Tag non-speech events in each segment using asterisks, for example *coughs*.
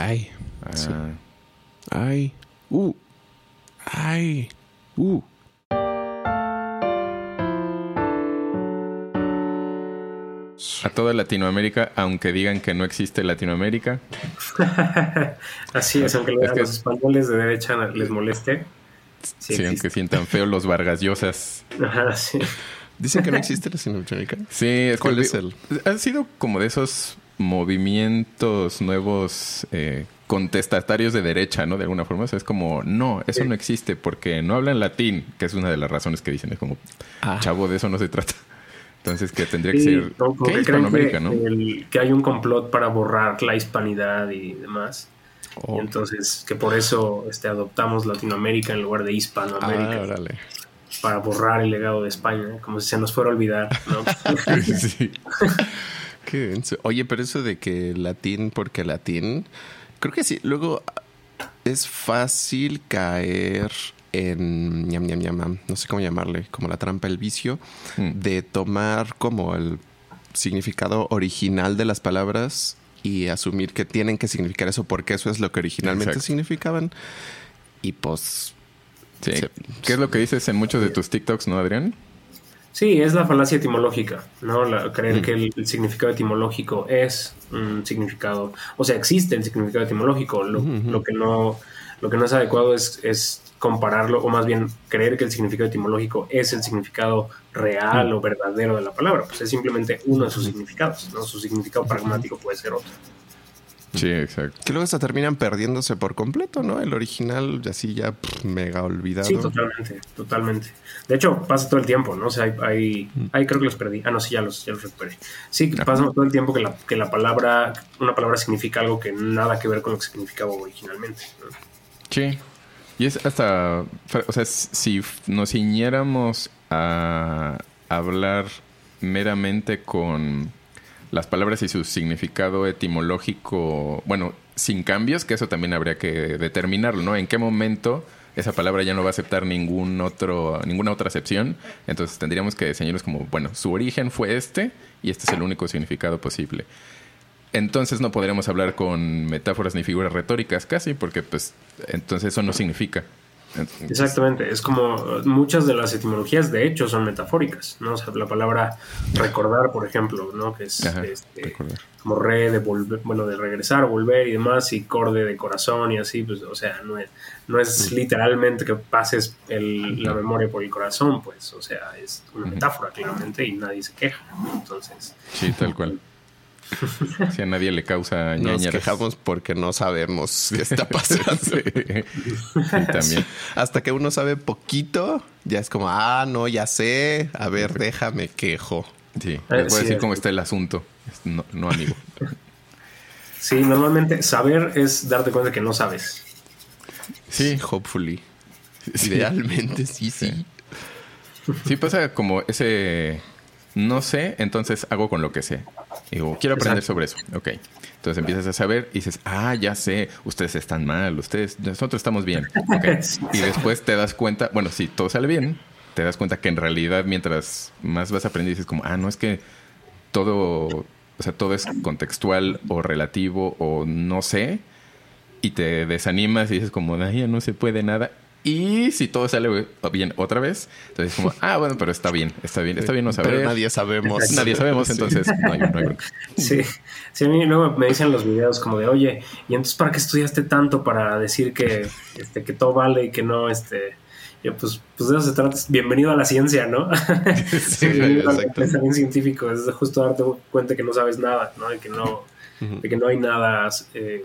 Ay. Ah. Ay. Uh. Ay. Uh. A toda Latinoamérica, aunque digan que no existe Latinoamérica. *laughs* Así es, aunque los españoles de derecha les moleste. Sí, aunque sientan feo los vargasiosas. Ajá, sí. *laughs* Dicen que no existe Latinoamérica. Sí, es ¿Cuál es el? Ha sido como de esos movimientos nuevos eh, contestatarios de derecha, ¿no? De alguna forma. es como, no, eso no existe porque no hablan latín, que es una de las razones que dicen. Es como, ah. chavo, de eso no se trata. *laughs* Entonces, que tendría que ser. ¿Qué? Hispanoamérica, ¿no? que hay un complot para borrar la hispanidad y demás. Oh. entonces, que por eso este, adoptamos Latinoamérica en lugar de Hispanoamérica. Ah, para borrar el legado de España, como si se nos fuera a olvidar, ¿no? *laughs* sí. *laughs* Qué Oye, pero eso de que latín porque latín, creo que sí. Luego es fácil caer en ñam, ñam, ñam, no sé cómo llamarle, como la trampa, el vicio, mm. de tomar como el significado original de las palabras y asumir que tienen que significar eso porque eso es lo que originalmente significaban. Y pues... ¿Qué es lo que dices en muchos de tus TikToks, no, Adrián? Sí, es la falacia etimológica, ¿no? creer mm. que el, significado etimológico es un significado, o sea, existe el significado etimológico. Lo, lo que no lo que no es adecuado es, es compararlo, o más bien creer que el significado etimológico es el significado real mm. o verdadero de la palabra, pues es simplemente uno de sus significados, ¿no? Su significado pragmático puede ser otro. Sí, exacto. Que luego hasta terminan perdiéndose por completo, ¿no? El original, así ya mega olvidado. Sí, totalmente, totalmente. De hecho, pasa todo el tiemmo, ¿no? O sea, hay, mm. creo que los perdí. Ah, no, sí, ya los, ya los recuperé. Sí, pasa todo el tiempo que la, que la palabra, una palabra significa algo que nada que ver con lo que significaba originalmente. Sí, y es hasta, o sea, si nos ciñéramos a hablar meramente con las palabras y su significado etimológico, bueno, sin cambios, que eso también habría que determinarlo, ¿no? En qué momento esa palabra ya no va a aceptar ningún otro, ninguna otra acepción. Entonces tendríamos que diseñarlos como, bueno, su origen fue este y este es el único significado posible entonces no podríamos hablar con metáforas ni figuras retóricas casi, porque pues entonces eso no significa. Exactamente, es como muchas de las etimologías de hecho son metafóricas, ¿no? O sea, la palabra recordar, por ejemplo, ¿no? Que es este, como re de volver, bueno, de regresar, volver y demás, y corde de corazón y así, pues, o sea, no es, no es literalmente que pases la memoria por el corazón, pues, o sea, es una metáfora claramente y nadie se queja, entonces. Sí, tal cual. *laughs* Si a nadie le causa Nos quejamos porque no sabemos *laughs* qué está pasando. también. Hasta que uno sabe poquito, ya es como, ah, no, ya sé. A ver, déjame quejo. Sí, eh, les voy a decir cómo está el asunto. No, no, amigo. Sí, normalmente saber es darte cuenta que no sabes. Sí, hopefully. Idealmente, sí, sí. Sí, pasa como ese no sé, entonces hago con lo que sé. Digo, quiero aprender sobre eso. Ok. Entonces empiezas a saber y dices, ah, ya sé, ustedes están mal, ustedes, nosotros estamos bien. Okay. *laughs* y después te das cuenta, bueno, si todo sale bien, te das cuenta que en realidad mientras más vas aprendiendo dices como, ah, no es que todo, o sea, todo es contextual o relativo o no sé. Y te desanimas y dices como, ya no se puede nada. Y si todo sale bien otra vez, entonces como, ah, bueno, pero está bien, está bien, está bien no saber. Pero nadie sabemos. Nadie sabemos, entonces no hay, no Sí, sí, a mí luego me dicen los videos como de, oye, ¿y entonces para qué estudiaste tanto para decir que, este, que todo vale y que no, este... Yo, pues, pues de eso se trata. Bienvenido a la ciencia, ¿no? *laughs* Sí, exacto. Es científico, es justo darte cuenta que no sabes nada, ¿no? De que no, de que no hay nada eh,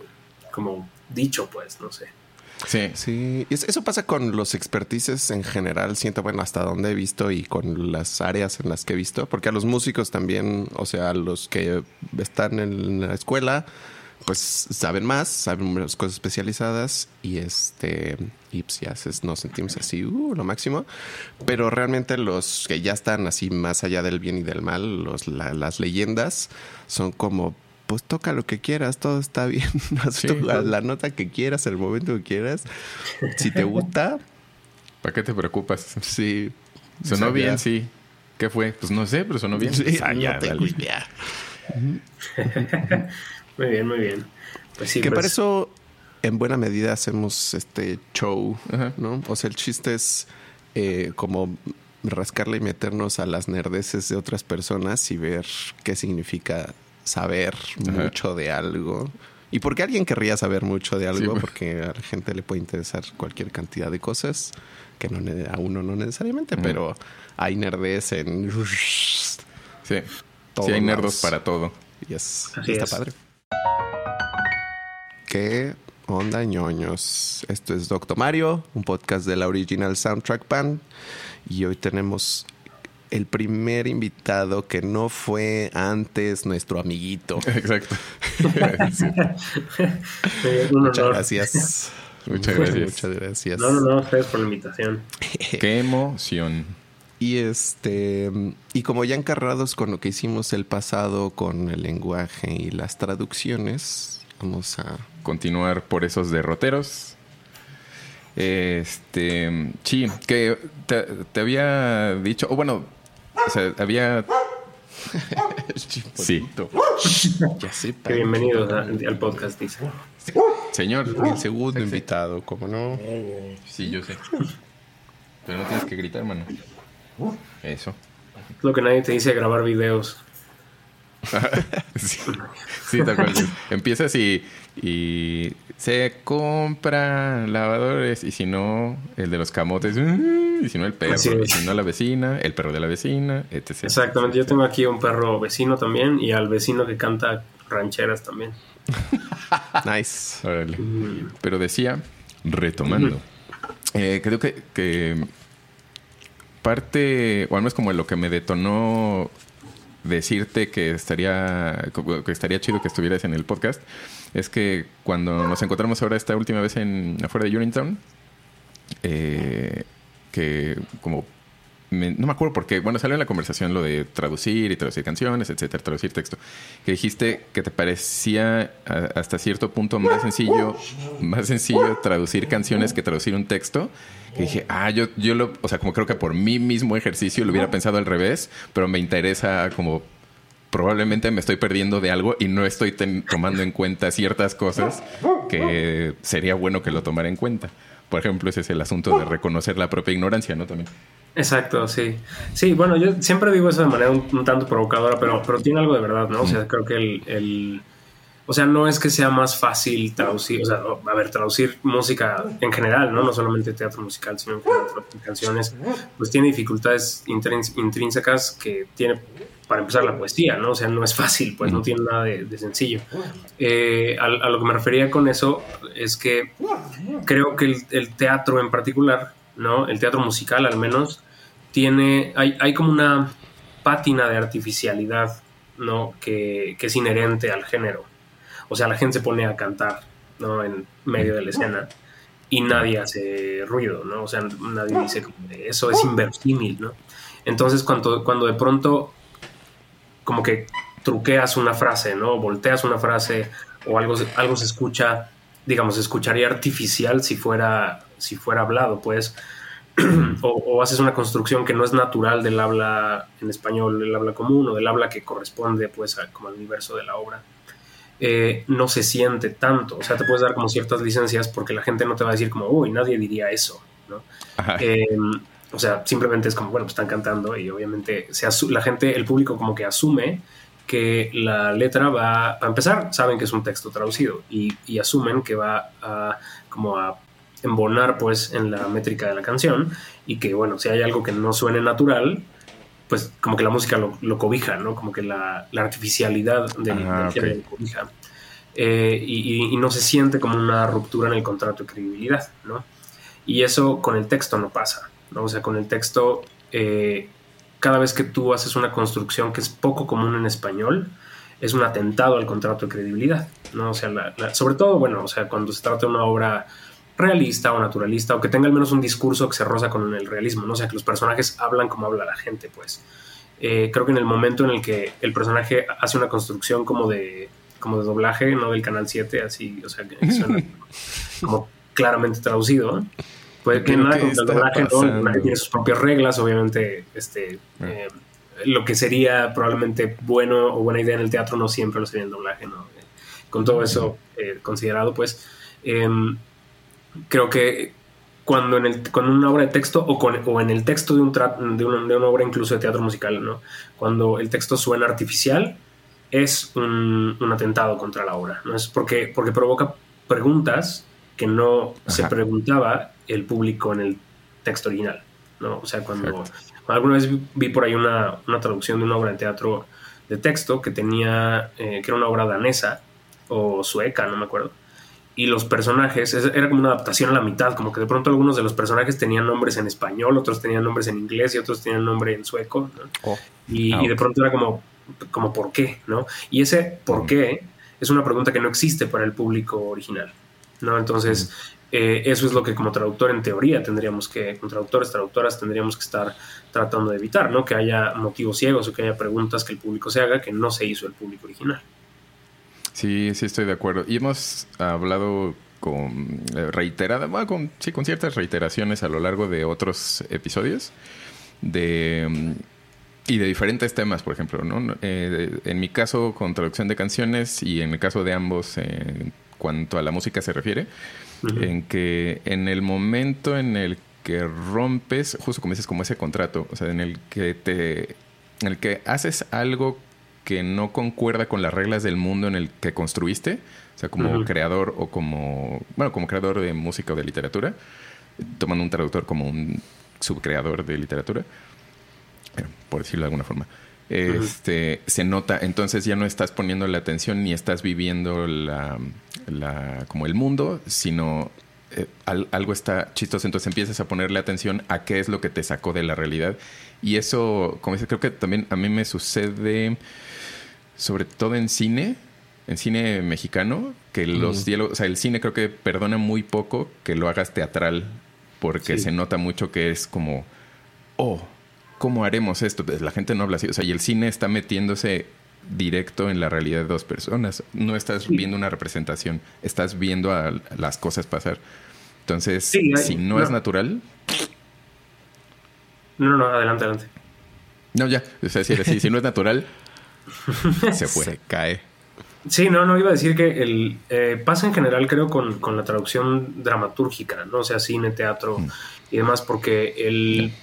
como dicho, pues, no sé. Sí. Sí, eso pasa con los expertices en general, siento, bueno, hasta donde he visto y con las áreas en las que he visto, porque a los músicos también, o sea, a los que están en la escuela, pues saben más, saben las cosas especializadas y este, y pues ya nos sentimos así, uh, lo máximo, pero realmente los que ya están así más allá del bien y del mal, los, las leyendas, son como pues toca lo que quieras, todo está bien. *laughs* la nota que quieras, el momento que quieras. Si te gusta. *laughs* ¿Para qué te preocupas? Sí. Sonó bien, sí. ¿Qué fue? Pues no sé, pero sonó bien. Sí, ah, *laughs* muy bien, muy bien. Pues que para pues. eso en buena medida hacemos este show, ¿no? O sea, el chiste es eh, como rascarle y meternos a las nerdeces de otras personas y ver qué significa saber mucho de algo. ¿Y por qué alguien querría saber mucho de algo? Porque a la gente le puede interesar cualquier cantidad de cosas, que no, a uno no necesariamente, pero hay nerdez en... Sí, sí hay nerdos para todo. Yes. Está padre. ¿Qué onda, ñoños? Esto es Doctor Mario, un podcast de la Original Soundtrack Band. Y hoy tenemos el primer invitado que no fue antes nuestro amiguito. Exacto. *laughs* Muchas gracias. *laughs* Muchas gracias. Muchas gracias. No, no, no, ustedes por la invitación. *laughs* Qué emoción. Y este, y como ya encarrados con lo que hicimos el pasado con el lenguaje y las traducciones, vamos a continuar por esos derroteros. Este, sí, que te, había dicho, o bueno, o sea, había *laughs* sí. ya sé, bienvenido al podcast, dice. Señor, el segundo invitado, ¿cómo no? Sí, yo sé. Pero no tienes que gritar, hermano. Eso. lo que nadie te dice grabar videos. *laughs* sí, sí, tal cual. *laughs* Empiezas y, y se compra lavadores y si no, el de los camotes, *laughs* y si no, el perro, y si no, la vecina, el perro de la vecina, etc. Exactamente, yo tengo aquí un perro vecino también y al vecino que canta rancheras también. *laughs* nice. Pero decía, retomando, eh, creo que, que parte, o al menos como lo que me detonó decirte que estaría, que estaría chido que estuvieras en el podcast, es que cuando nos encontramos ahora esta última vez en afuera de Uniontown, eh, que como no me acuerdo porque, bueno, salió en la conversación lo de traducir y traducir canciones, etcétera, traducir texto. Que dijiste que te parecía hasta cierto punto más sencillo, más sencillo traducir canciones que traducir un texto. Que dije, ah, yo, yo lo, o sea, como creo que por mí mismo ejercicio lo hubiera pensado al revés, pero me interesa como probablemente me estoy perdiendo de algo y no estoy tomando en cuenta ciertas cosas que sería bueno que lo tomara en cuenta. Por ejemplo, ese es el asunto de reconocer la propia ignorancia, ¿no? También. Exacto, sí. Sí, bueno, yo siempre digo eso de manera un, tanto provocadora, pero, pero tiene algo de verdad, ¿no? O sea, creo que el, O sea, no es que sea más fácil traducir, o sea, a ver, traducir música en general, ¿no? No solamente teatro musical, sino canciones, pues tiene dificultades intrínsecas que tiene, para empezar, la poesía, ¿no? O sea, no es fácil, pues no tiene nada de, sencillo. Eh, a, lo que me refería con eso es que creo que el, el teatro en particular, ¿no? El teatro musical al menos, tiene, hay, hay como una pátina de artificialidad, ¿no? Que, es inherente al género. O sea, la gente se pone a cantar, ¿no? En medio de la escena y nadie hace ruido, ¿no? O sea, nadie dice, eso es inverosímil, ¿no? Entonces, cuando, cuando de pronto como que truqueas una frase, ¿no? Volteas una frase o algo, algo se escucha, digamos, se escucharía artificial si fuera, si fuera hablado, pues *clears throat* o, haces una construcción que no es natural del habla en español, del habla común o del habla que corresponde pues como al universo de la obra, eh, no se siente tanto. O sea, te puedes dar como ciertas licencias porque la gente no te va a decir como, uy, nadie diría eso, ¿no? Em, o sea, simplemente es como, bueno, pues están cantando y obviamente se la gente, el público como que asume que la letra va a empezar, saben que es un texto traducido y, y asumen que va a como a embonar pues en la métrica de la canción y que bueno, si hay algo que no suene natural, pues como que la música lo, cobija, ¿no? Como que la, artificialidad del, ah, lo cobija. Eh, y, no se siente como una ruptura en el contrato de credibilidad, ¿no? Y eso con el texto no pasa, ¿no? O sea, con el texto, eh, cada vez que tú haces una construcción que es poco común en español, es un atentado al contrato de credibilidad, ¿no? O sea, sobre todo, bueno, o sea, cuando se trata de una obra realista o naturalista o que tenga al menos un discurso que se roza con el realismo, ¿no? O sea, que los personajes hablan como habla la gente, pues. Eh, creo que en el momento en el que el personaje hace una construcción como de, como de doblaje, no del Canal 7, así, o sea, que suena *laughs* como claramente traducido, Puede que nada con el doblaje, ¿no? Nadie tiene sus propias reglas, obviamente, este... Ah. Eh, lo que sería probablemente bueno o buena idea en el teatro no siempre lo sería en el doblaje, ¿no? con todo eso eh, considerado, pues em, creo que cuando en el, con una obra de texto o, con, o en el texto de, un de, una, de, una, obra incluso de teatro musical, ¿no? cuando el texto suena artificial, es un, un atentado contra la obra, ¿no? es porque, porque provoca preguntas que no se preguntaba el público en el texto original. ¿no? O sea, cuando alguna vez vi, por ahí una, una, traducción de una obra de teatro de texto que tenía, eh, que era una obra danesa o sueca, no me acuerdo y los personajes, era como una adaptación a la mitad, como que de pronto algunos de los personajes tenían nombres en español, otros tenían nombres en inglés y otros tenían nombre en sueco, oh. y, y, de pronto era como, como ¿por qué? ¿no? Y ese ¿por mm. qué? es una pregunta que no existe para el público original, ¿no? Entonces, mm. eh, eso es lo que como traductor en teoría tendríamos que, como traductores, traductoras, tendríamos que estar tratando de evitar, ¿no? Que haya motivos ciegos o que haya preguntas que el público se haga que no se hizo el público original. Sí, sí estoy de acuerdo. Y hemos hablado con eh, reiterada, bueno, con, sí, con ciertas reiteraciones a lo largo de otros episodios de mm, y de diferentes temas, por ejemplo, ¿no? Eh, en mi caso con traducción de canciones y en el caso de ambos en cuanto a la música se refiere, en que en el momento en el que rompes, justo como dices, como ese contrato, o sea, en el que te, en el que haces algo que no concuerda con las reglas del mundo en el que construiste, o sea, como creador o como, bueno, como creador de música o de literatura, tomando un traductor como un subcreador de literatura, por decirlo de alguna forma. Este, se nota, entonces ya no estás poniendo la atención ni estás viviendo la, la como el mundo, sino eh, algo está chistoso, entonces empiezas a ponerle atención a qué es lo que te sacó de la realidad. Y eso, como dice, creo que también a mí me sucede sobre todo en cine, en cine mexicano, que los diálogos, o sea, el cine creo que perdona muy poco que lo hagas teatral, porque se nota mucho que es como, oh, ¿cómo haremos esto? Pues la gente no habla así, o sea, y el cine está metiéndose directo en la realidad de dos personas. No estás viendo una representación, estás viendo a las cosas pasar. Entonces, si no, es natural. No, no, no, adelante, adelante. No, ya, o sea, si, si no es natural, *laughs* se fue, se cae. Sí, no, no iba a decir que el eh, pasa en general, creo, con, con, la traducción dramatúrgica, ¿no? O sea, cine, teatro mm. y demás, porque el,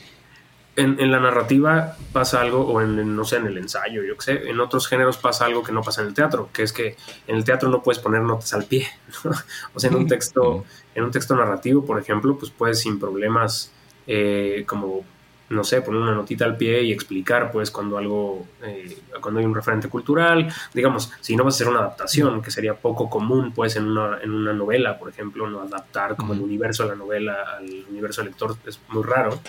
en, en, la narrativa pasa algo, o en, no sé, en el ensayo, yo qué sé, en otros géneros pasa algo que no pasa en el teatro, que es que en el teatro no puedes poner notas al pie, *laughs* O sea, en un texto, mm. en un texto narrativo, por ejemplo, pues puedes sin problemas, eh, como no sé, poner una notita al pie y explicar, pues, cuando algo, eh, cuando hay un referente cultural, digamos, si no vas a hacer una adaptación, que sería poco común, pues, en una, en una novela, por ejemplo, no adaptar como el universo de la novela al universo del lector es muy raro.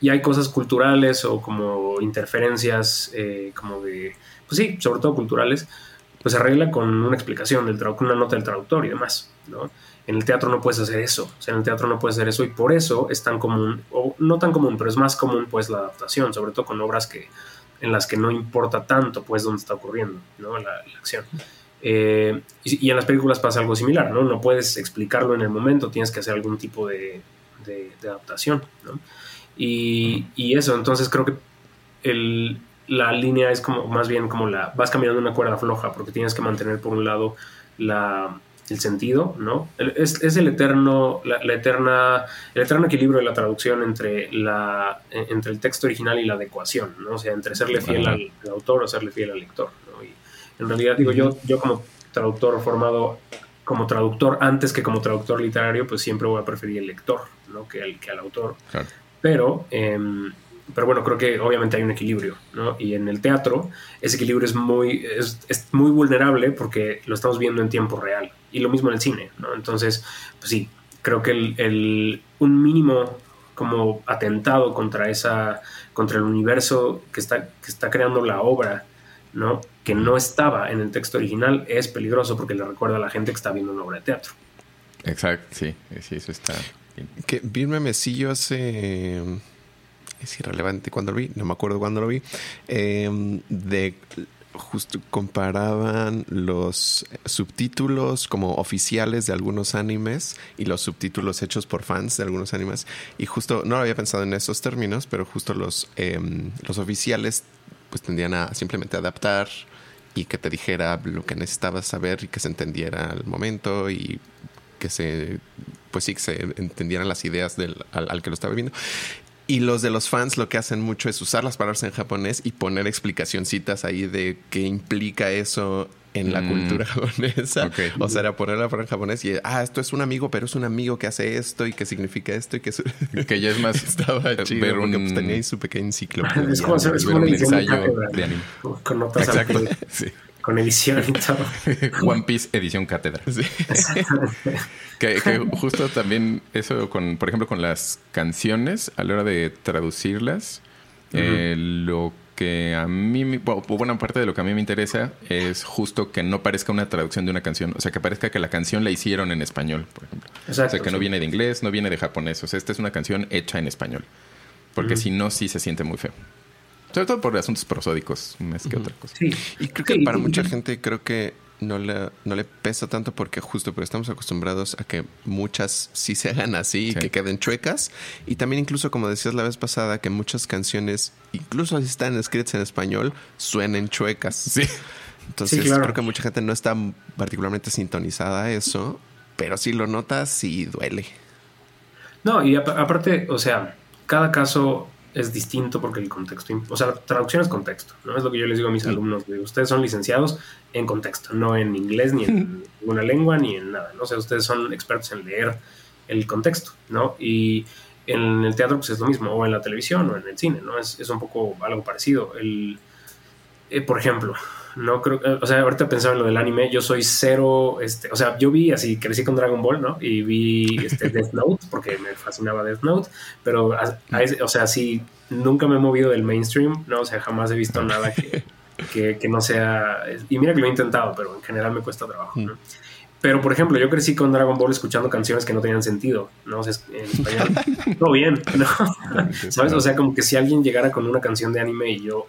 Y hay cosas culturales o como interferencias, eh, como de, pues sí, sobre todo culturales, pues se arregla con una explicación del con una nota del traductor y demás, ¿no? En el teatro no puedes hacer eso, o sea, en el teatro no puedes hacer eso y por eso es tan común, o no tan común, pero es más común pues la adaptación, sobre todo con obras que, en las que no importa tanto pues dónde está ocurriendo ¿no? la, acción. Eh, y, en las películas pasa algo similar, ¿no? No puedes explicarlo en el momento, tienes que hacer algún tipo de, adaptación, ¿no? Y, eso, entonces creo que la línea es como más bien como la vas caminando una cuerda floja porque tienes que mantener por un lado la, el sentido, ¿no? Es, es el eterno, la, eterna, el eterno equilibrio de la traducción entre, la, entre el texto original y la adecuación, ¿no? O sea, entre serle fiel al, autor o serle fiel al lector, ¿no? Y en realidad, digo, yo, yo como traductor formado como traductor antes que como traductor literario, pues siempre voy a preferir el lector, ¿no? Que, el, que al autor. Pero... Eh, pero bueno, creo que obviamente hay un equilibrio, ¿no? Y en el teatro ese equilibrio es muy, es, muy vulnerable porque lo estamos viendo en tiempo real. Y lo mismo en el cine, ¿no? Entonces, pues sí, creo que el, un mínimo como atentado contra esa, contra el universo que está, que está creando la obra, ¿no? Que no estaba en el texto original, es peligroso porque le recuerda a la gente que está viendo una obra de teatro. Exacto, sí, sí, eso está. Que Vilma Mesillo hace es irrelevante cuando lo vi, no me acuerdo cuándo lo vi, em, de justo comparaban los subtítulos como oficiales de algunos animes y los subtítulos hechos por fans de algunos animes y justo no lo había pensado en esos términos pero justo los em, los oficiales pues tendían a simplemente adaptar y que te dijera lo que necesitabas saber y que se entendiera al momento y que se, pues sí, que se entendieran las ideas del, al, que lo estaba viendo. Y los de los fans lo que hacen mucho es usar las palabras en japonés y poner explicacioncitas ahí de qué implica eso en la mm. cultura *laughs* japonesa. O sea, era poner la palabra en japonés y, ah, esto es un amigo, pero es un amigo que hace esto y que significa esto y que, *laughs* que ya es más *laughs* estaba chido ver porque pues, tenía ahí su pequeño enciclopedia. Es como, es como un ensayo de anime. Con notas Exacto. Sí con edición y todo. *laughs* One Piece edición cátedra. Sí. que, justo también eso con, por ejemplo, con las canciones, a la hora de traducirlas, eh, lo que a mí, bueno, buena parte de lo que a mí me interesa es justo que no parezca una traducción de una canción, o sea, que parezca que la canción la hicieron en español, por ejemplo. o sea, que no viene de inglés, no viene de japonés, o sea, esta es una canción hecha en español, porque si no, sí se siente muy feo. Sobre todo por asuntos prosódicos, más que otra cosa. Y creo que para mucha gente creo que no le, no le pesa tanto porque justo pero estamos acostumbrados a que muchas sí se hagan así y que queden chuecas. Y también incluso, como decías la vez pasada, que muchas canciones, incluso si están escritas en español, suenen chuecas. Sí. Entonces creo que mucha gente no está particularmente sintonizada a eso, pero si lo notas y duele. No, y aparte, o sea, cada caso es distinto porque el contexto, o sea, traducción es contexto, ¿no? Es lo que yo les digo a mis alumnos, ustedes son licenciados en contexto, no en inglés, ni en *laughs* ninguna lengua, ni en nada, ¿no? O sea, ustedes son expertos en leer el contexto, ¿no? Y en el teatro pues es lo mismo, o en la televisión, o en el cine, ¿no? Es, es un poco algo parecido. El, eh, por ejemplo, no creo, o sea, ahorita pensaba en lo del anime, yo soy cero, este, o sea, yo vi así, crecí con Dragon Ball, ¿no? Y vi este *laughs* Death Note, porque me fascinaba Death Note, pero, o sea, sí, nunca me he movido del mainstream, ¿no? O sea, jamás he visto nada que, *laughs* que, no sea, y mira que lo he intentado, pero en general me cuesta trabajo, ¿no? Pero, por ejemplo, yo crecí con Dragon Ball escuchando canciones que no tenían sentido, ¿no? O sea, en español, *laughs* todo bien, ¿no? ¿Sabes? O sea, como que si alguien llegara con una canción de anime y yo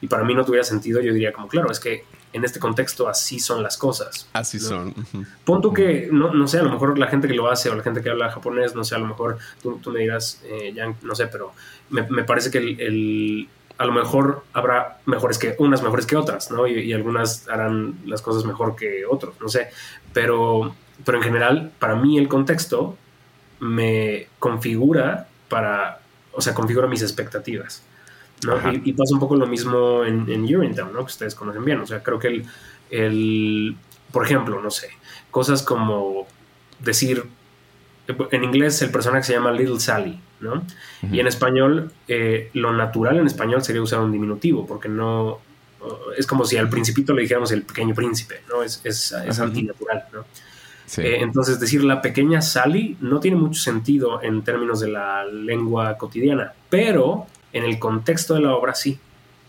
y para mí no tuviera sentido, yo diría como, claro, es que en este contexto así son las cosas. Así son. Pon tú que, no, no sé, a lo mejor la gente que lo hace o la gente que habla japonés, no sé, a lo mejor tú, me dirás, eh, no sé, pero me, parece que el, a lo mejor habrá mejores que unas mejores que otras, ¿no? Y, algunas harán las cosas mejor que otros, no sé. Pero, pero en general, para mí el contexto me configura para, o sea, configura mis expectativas. Y, pasa un poco lo mismo en, en Urinetown, ¿no? Que ustedes conocen bien. O sea, creo que el, el, por ejemplo, no sé, cosas como decir, en inglés el personaje se llama Little Sally, ¿no? Y en español, eh, lo natural en español sería usar un diminutivo, porque no, es como si al principito le dijéramos el pequeño príncipe, ¿no? Es, es, es antinatural, ¿no? Eh, entonces, decir la pequeña Sally no tiene mucho sentido en términos de la lengua cotidiana, pero en el contexto de la obra sí,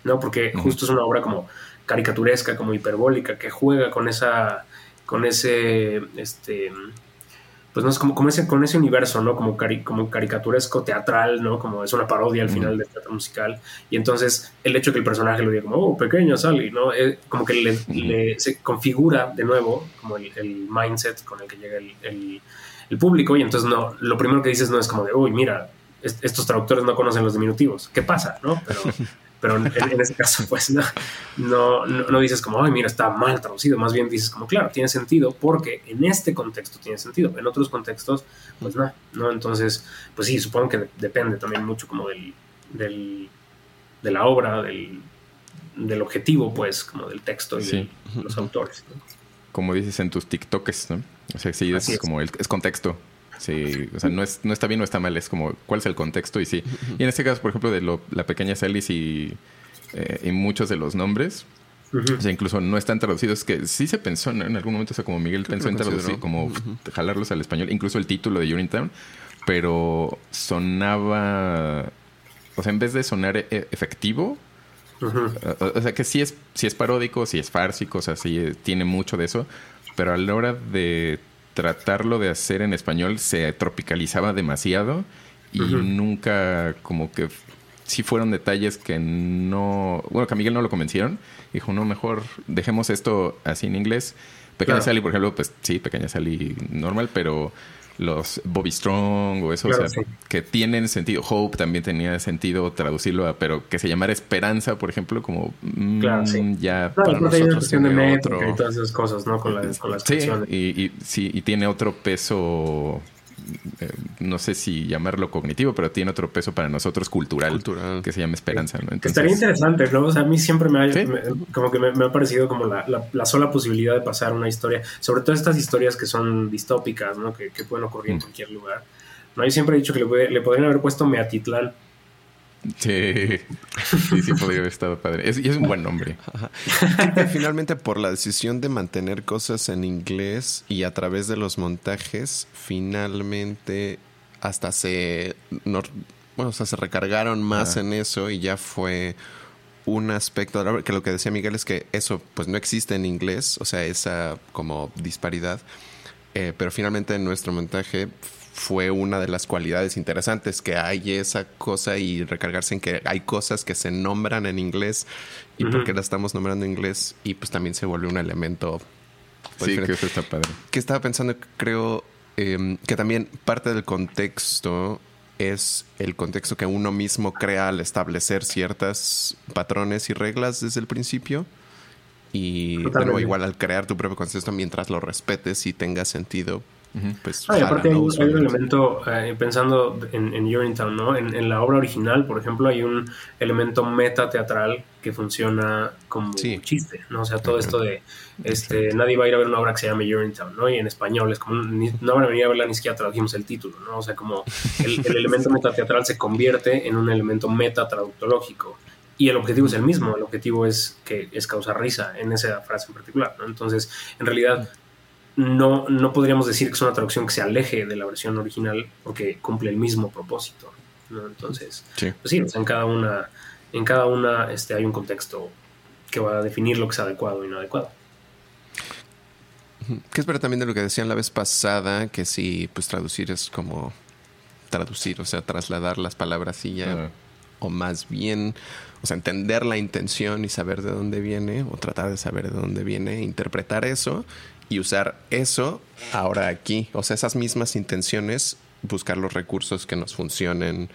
¿no? Porque justo es una obra como caricaturesca, como hiperbólica, que juega con esa, con ese, este, pues no es como, como ese, con ese universo, ¿no? Como, como caricaturesco teatral, ¿no? Como es una parodia al final del teatro musical. Y entonces el hecho de que el personaje lo diga como, oh, pequeño Sally, ¿no? Eh, como que le, se configura de nuevo como el, mindset con el que llega el, el, público. Y entonces no, lo primero que dices no es como de, uy, mira, estos traductores no conocen los diminutivos. ¿Qué pasa? ¿no? Pero, *laughs* pero en, en, este caso, pues no, no, dices como, ay, mira, está mal traducido. Más bien dices como, claro, tiene sentido porque en este contexto tiene sentido. En otros contextos, pues no. ¿no? Entonces, pues sí, supongo que depende también mucho como del, del de la obra, del, del, objetivo, pues, como del texto y de los autores. Como dices en tus TikToks, ¿no? O sea, sí, es, como el, es contexto. Sí, o sea, no, es, no está bien o está mal, es como cuál es el contexto y sí. Y en este caso, por ejemplo, de lo, la pequeña Celis y, eh, y muchos de los nombres, o sea, incluso no están traducidos, que sí se pensó en algún momento, o sea, como Miguel pensó en traducir, como jalarlos al español, incluso el título de Unitown, pero sonaba, o sea, en vez de sonar e, efectivo, o, sea, que sí es, sí es paródico, sí es fársico, o sea, sí eh, tiene mucho de eso, pero a la hora de tratarlo de hacer en español se tropicalizaba demasiado y nunca como que sí fueron detalles que no, bueno, que a Miguel no lo convencieron. Dijo, no, mejor dejemos esto así en inglés. Pequeña Sally, por ejemplo, pues sí, Pequeña Sally normal, pero los Bobby Strong o eso, o sea, que tienen sentido. Hope también tenía sentido traducirlo, pero que se llamara Esperanza, por ejemplo, como mm, ya para nosotros tiene otro... y todas esas cosas, ¿no? Con, las sí, y, y, sí, y tiene otro peso no sé si llamarlo cognitivo, pero tiene otro peso para nosotros cultural, que se llama esperanza. ¿no? Estaría interesante, ¿no? O sea, a mí siempre me ha, como que me, ha parecido como la, la, sola posibilidad de pasar una historia, sobre todo estas historias que son distópicas, ¿no? Que, pueden ocurrir en mm. cualquier lugar. ¿no? Yo siempre he dicho que le, le podrían haber puesto Meatitlán Sí, sí, sí podría haber estado padre. y es un buen nombre. finalmente, por la decisión de mantener cosas en inglés y a través de los montajes, finalmente hasta se, bueno, se recargaron más en eso y ya fue un aspecto, que lo que decía Miguel es que eso pues no existe en inglés, o sea, esa como disparidad, eh, pero finalmente en nuestro montaje fue una de las cualidades interesantes, que hay esa cosa y recargarse en que hay cosas que se nombran en inglés y porque la estamos nombrando en inglés y pues también se vuelve un elemento. Pues, sí, que eso está padre. Que estaba pensando, creo, em, que también parte del contexto es el contexto que uno mismo crea al establecer ciertas patrones y reglas desde el principio. Y luego igual al crear tu propio contexto mientras lo respetes y tenga sentido, pues, aparte hay, un elemento, eh, pensando en, en Urinetown, ¿no? En, la obra original, por ejemplo, hay un elemento meta teatral que funciona como chiste, ¿no? O sea, todo esto de este, nadie va a ir a ver una obra que se llama Urinetown, ¿no? Y en español es como, no van a venir a verla ni siquiera tradujimos el título, ¿no? O sea, como el, el elemento metateatral se convierte en un elemento meta traductológico. Y el objetivo es el mismo, el objetivo es que es causar risa en esa frase en particular, ¿no? Entonces, en realidad, no, no podríamos decir que es una traducción que se aleje de la versión original porque cumple el mismo propósito. Entonces, sí. pues sí, en cada una, en cada una este, hay un contexto que va a definir lo que es adecuado y no adecuado. ¿Qué espera también de lo que decían la vez pasada? Que si pues traducir es como traducir, o sea, trasladar las palabras y ya, o más bien, o sea, entender la intención y saber de dónde viene, o tratar de saber de dónde viene, interpretar eso y usar eso ahora aquí. O sea, esas mismas intenciones, buscar los recursos que nos funcionen,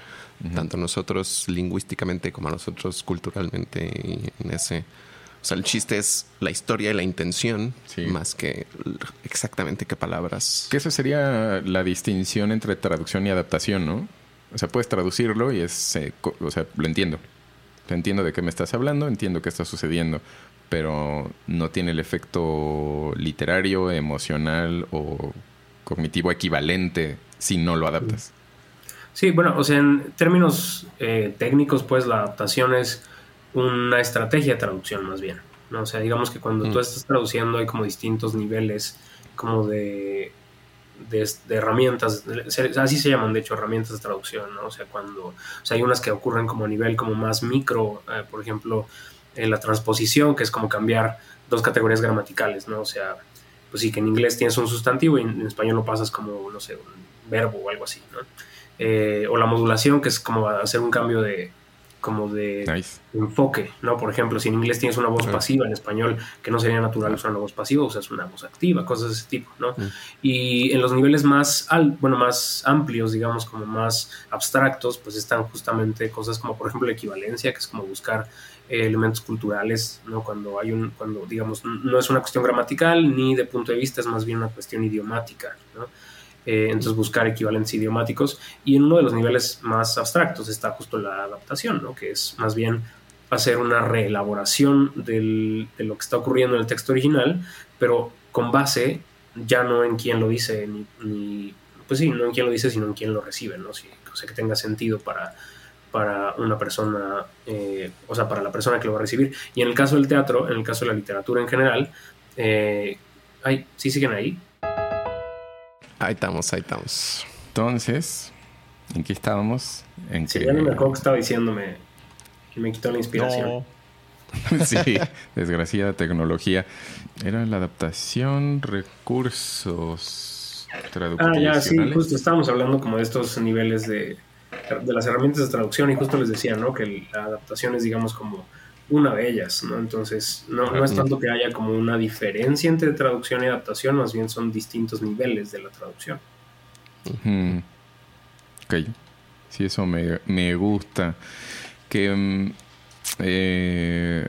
tanto nosotros lingüísticamente como a nosotros culturalmente en ese. O sea, el chiste es la historia y la intención, más que exactamente qué palabras. Que eso sería la distinción entre traducción y adaptación, ¿no? O sea, puedes traducirlo y es, eh, o sea, lo entiendo. Entiendo de qué me estás hablando, entiendo qué está sucediendo pero no tiene el efecto literario, emocional o cognitivo equivalente si no lo adaptas. Sí, bueno, o sea, en términos eh, técnicos, pues la adaptación es una estrategia de traducción más bien. ¿no? O sea, digamos que cuando tú mm. estás traduciendo hay como distintos niveles como de, de, herramientas, así se llaman de hecho herramientas de traducción, ¿no? O sea, cuando, o sea, hay unas que ocurren como a nivel como más micro, eh, por ejemplo, en la transposición, que es como cambiar dos categorías gramaticales, ¿no? O sea, pues sí, que en inglés tienes un sustantivo y en, español lo pasas como, no sé, un verbo o algo así, ¿no? Eh, o la modulación, que es como hacer un cambio de, como de enfoque, ¿no? Por ejemplo, si en inglés tienes una voz pasiva, en español, que no sería natural usar una voz pasiva, usas una voz activa, cosas de ese tipo, ¿no? Y en los niveles más, al, bueno, más amplios, digamos, como más abstractos, pues están justamente cosas como, por ejemplo, la equivalencia, que es como buscar elementos culturales, ¿no? Cuando hay un, cuando digamos, no es una cuestión gramatical ni de punto de vista, es más bien una cuestión idiomática, ¿no? Eh, entonces buscar equivalentes idiomáticos y en uno de los niveles más abstractos está justo la adaptación, ¿no? Que es más bien hacer una reelaboración de lo que está ocurriendo en el texto original, pero con base ya no en quién lo dice, ni, pues sí, no en quién lo dice, sino en quién lo recibe, ¿no? o sea, que tenga sentido para, para una persona, eh, o sea, para la persona que lo va a recibir. Y en el caso del teatro, en el caso de la literatura en general, eh, ay, ¿sí siguen ahí? Ahí estamos, ahí estamos. Entonces, ¿en qué estábamos? En sí, ya no me acuerdo que estaba diciéndome que me quitó la inspiración. *laughs* sí, desgraciada tecnología. Era la adaptación, recursos, traducción. Ah, ya, sí, justo estábamos hablando como de estos niveles de de las herramientas de traducción y justo les decía, ¿no? Que la adaptación es, digamos, como una de ellas, ¿no? Entonces, no, no es tanto que haya como una diferencia entre traducción y adaptación, más bien son distintos niveles de la traducción. Ok. Sí, eso me, gusta. Que, mm, eh,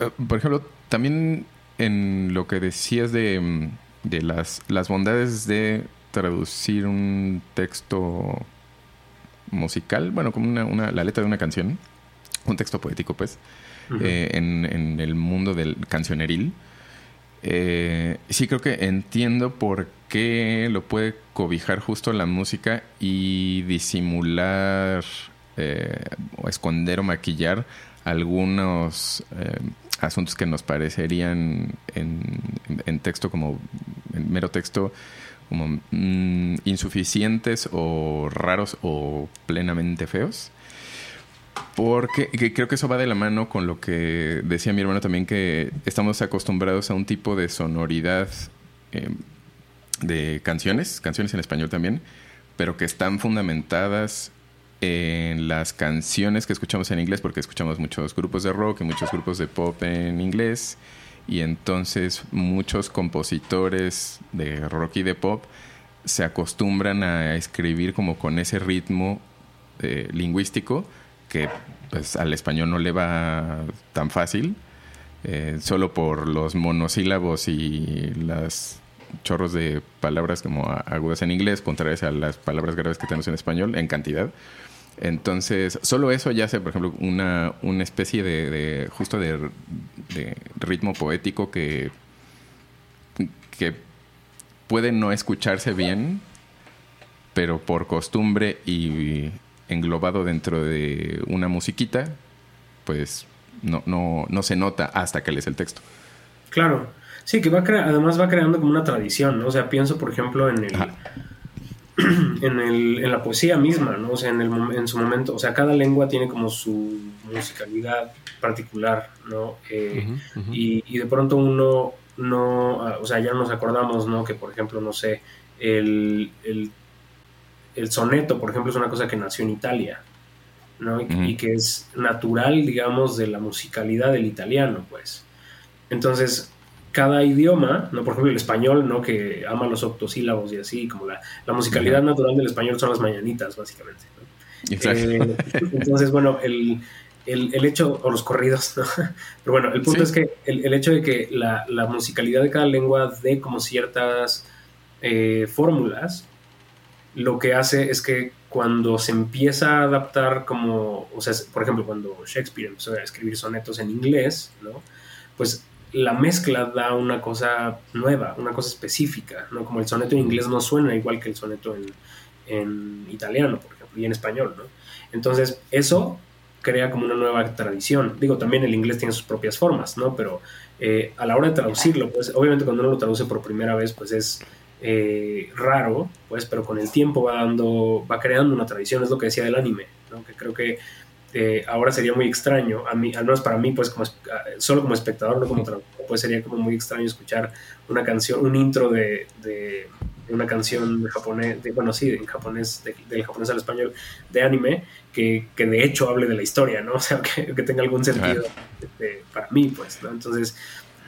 eh, por ejemplo, también en lo que decías de, mm, de las, las bondades de traducir un texto musical, bueno, como una, la letra de una canción, un texto poético, pues, eh, en, en, el mundo del cancioneril. Eh, sí creo que entiendo por qué lo puede cobijar justo la música y disimular eh, o esconder o maquillar algunos eh, asuntos que nos parecerían en, texto como en mero texto como mm, insuficientes o raros o plenamente feos. Porque creo que eso va de la mano con lo que decía mi hermano también, que estamos acostumbrados a un tipo de sonoridad em, de canciones, canciones en español también, pero que están fundamentadas en las canciones que escuchamos en inglés, porque escuchamos muchos grupos de rock y muchos grupos de pop en inglés, y entonces muchos compositores de rock y de pop se acostumbran a escribir como con ese ritmo eh, lingüístico que pues, al español no le va tan fácil, eh, solo por los monosílabos y las chorros de palabras como agudas en inglés, contrarias a las palabras graves que tenemos en español en cantidad. Entonces, solo eso ya hace, por ejemplo, una, una especie de, justo de, ritmo poético que, que puede no escucharse bien, pero por costumbre y englobado dentro de una musiquita, pues no, no, no se nota hasta que lees el texto. Claro, sí, que va además va creando como una tradición, ¿no? O sea, pienso, por ejemplo, en el, *clears throat* en, el, en la poesía misma, ¿no? O sea, en, el, en su momento, o sea, cada lengua tiene como su musicalidad particular, ¿no? Eh, y, y, de pronto uno no, ah, o sea, ya nos acordamos, ¿no? Que, por ejemplo, no sé, el, el el soneto, por ejemplo, es una cosa que nació en Italia, ¿no? Y, que es natural, digamos, de la musicalidad del italiano, pues. Entonces, cada idioma, ¿no? Por ejemplo, el español, ¿no? Que ama los octosílabos y así, como la, musicalidad natural del español son las mañanitas, básicamente. Exacto. Eh, *laughs* entonces, bueno, el, hecho, o los corridos, ¿no? *laughs* Pero bueno, el punto es que el, hecho de que la, musicalidad de cada lengua dé como ciertas eh, fórmulas, lo que hace es que cuando se empieza a adaptar como, o sea, por ejemplo, cuando Shakespeare empezó a escribir sonetos en inglés, ¿no? Pues la mezcla da una cosa nueva, una cosa específica, ¿no? Como el soneto en inglés no suena igual que el soneto en, italiano, por ejemplo, y en español, ¿no? Entonces, eso crea como una nueva tradición. Digo, también el inglés tiene sus propias formas, ¿no? Pero eh, a la hora de traducirlo, pues obviamente cuando uno lo traduce por primera vez, pues es eh, raro, pues, pero con el tiempo va dando, va creando una tradición, es lo que decía del anime, ¿no? que creo que eh, ahora sería muy extraño, a mí, al menos para mí, pues como, ah, solo como espectador, no como traductor, pues sería como muy extraño escuchar una canción, un intro de, de, una canción de japonés, de, bueno, sí, en japonés, del japonés al español, de anime, que, que, de hecho hable de la historia, ¿no? *laughs* O sea, que, que tenga algún sentido este, para mí, pues, ¿no? Entonces,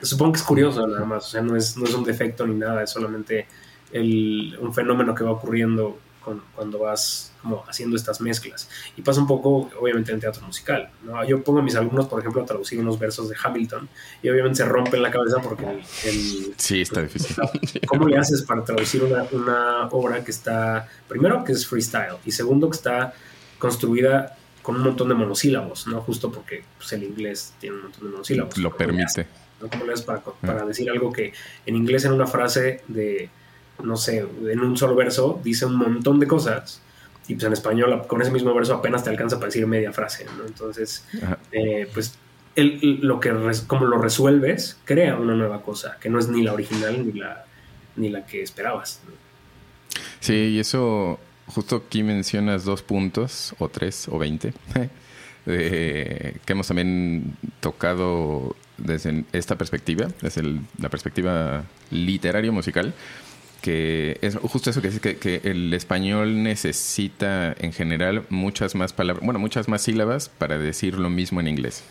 supongo que es curioso nada más, o sea, no es, no es un defecto ni nada, es solamente el, un fenómeno que va ocurriendo cuando vas como haciendo estas mezclas. Y pasa un poco, obviamente, en teatro musical. ¿no? Yo pongo a mis alumnos, por ejemplo, a traducir unos versos de Hamilton y obviamente se rompen la cabeza porque el... sí, está difícil. *laughs* ¿Cómo le haces para traducir una, una, obra que está, primero, que es freestyle y segundo, que está construida con un montón de monosílabos, ¿no? Justo porque pues, el inglés tiene un montón de monosílabos. Lo permite. ¿Cómo le haces para, para decir algo que en inglés en una frase de no sé, en un solo verso dice un montón de cosas y pues en español con ese mismo verso apenas te alcanza para decir media frase, ¿no? Entonces, eh, pues lo que como lo resuelves crea una nueva cosa que no es ni la original ni la ni la que esperabas. Sí, y eso justo aquí mencionas dos puntos o tres o veinte *laughs* que hemos también tocado desde esta perspectiva, desde la perspectiva literaria musical que es justo eso que que, el español necesita en general muchas más palabras, bueno, muchas más sílabas para decir lo mismo en inglés.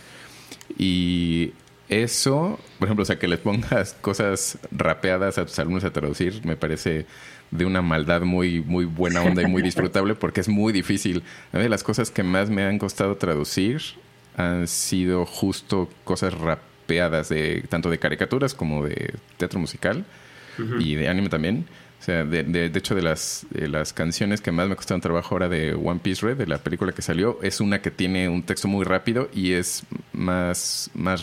Y eso, por ejemplo, o sea, que les pongas *laughs* cosas rapeadas a tus alumnos a traducir, me parece de una maldad muy, muy buena onda y muy disfrutable porque es muy difícil. A mí las cosas que más me han costado traducir han sido justo cosas rapeadas, de, tanto de caricaturas como de teatro musical y de anime también. O sea, de, de, hecho, de las, de las canciones que más me costaron trabajo ahora de One Piece Red, de la película que salió, es una que tiene un texto muy rápido y es más, más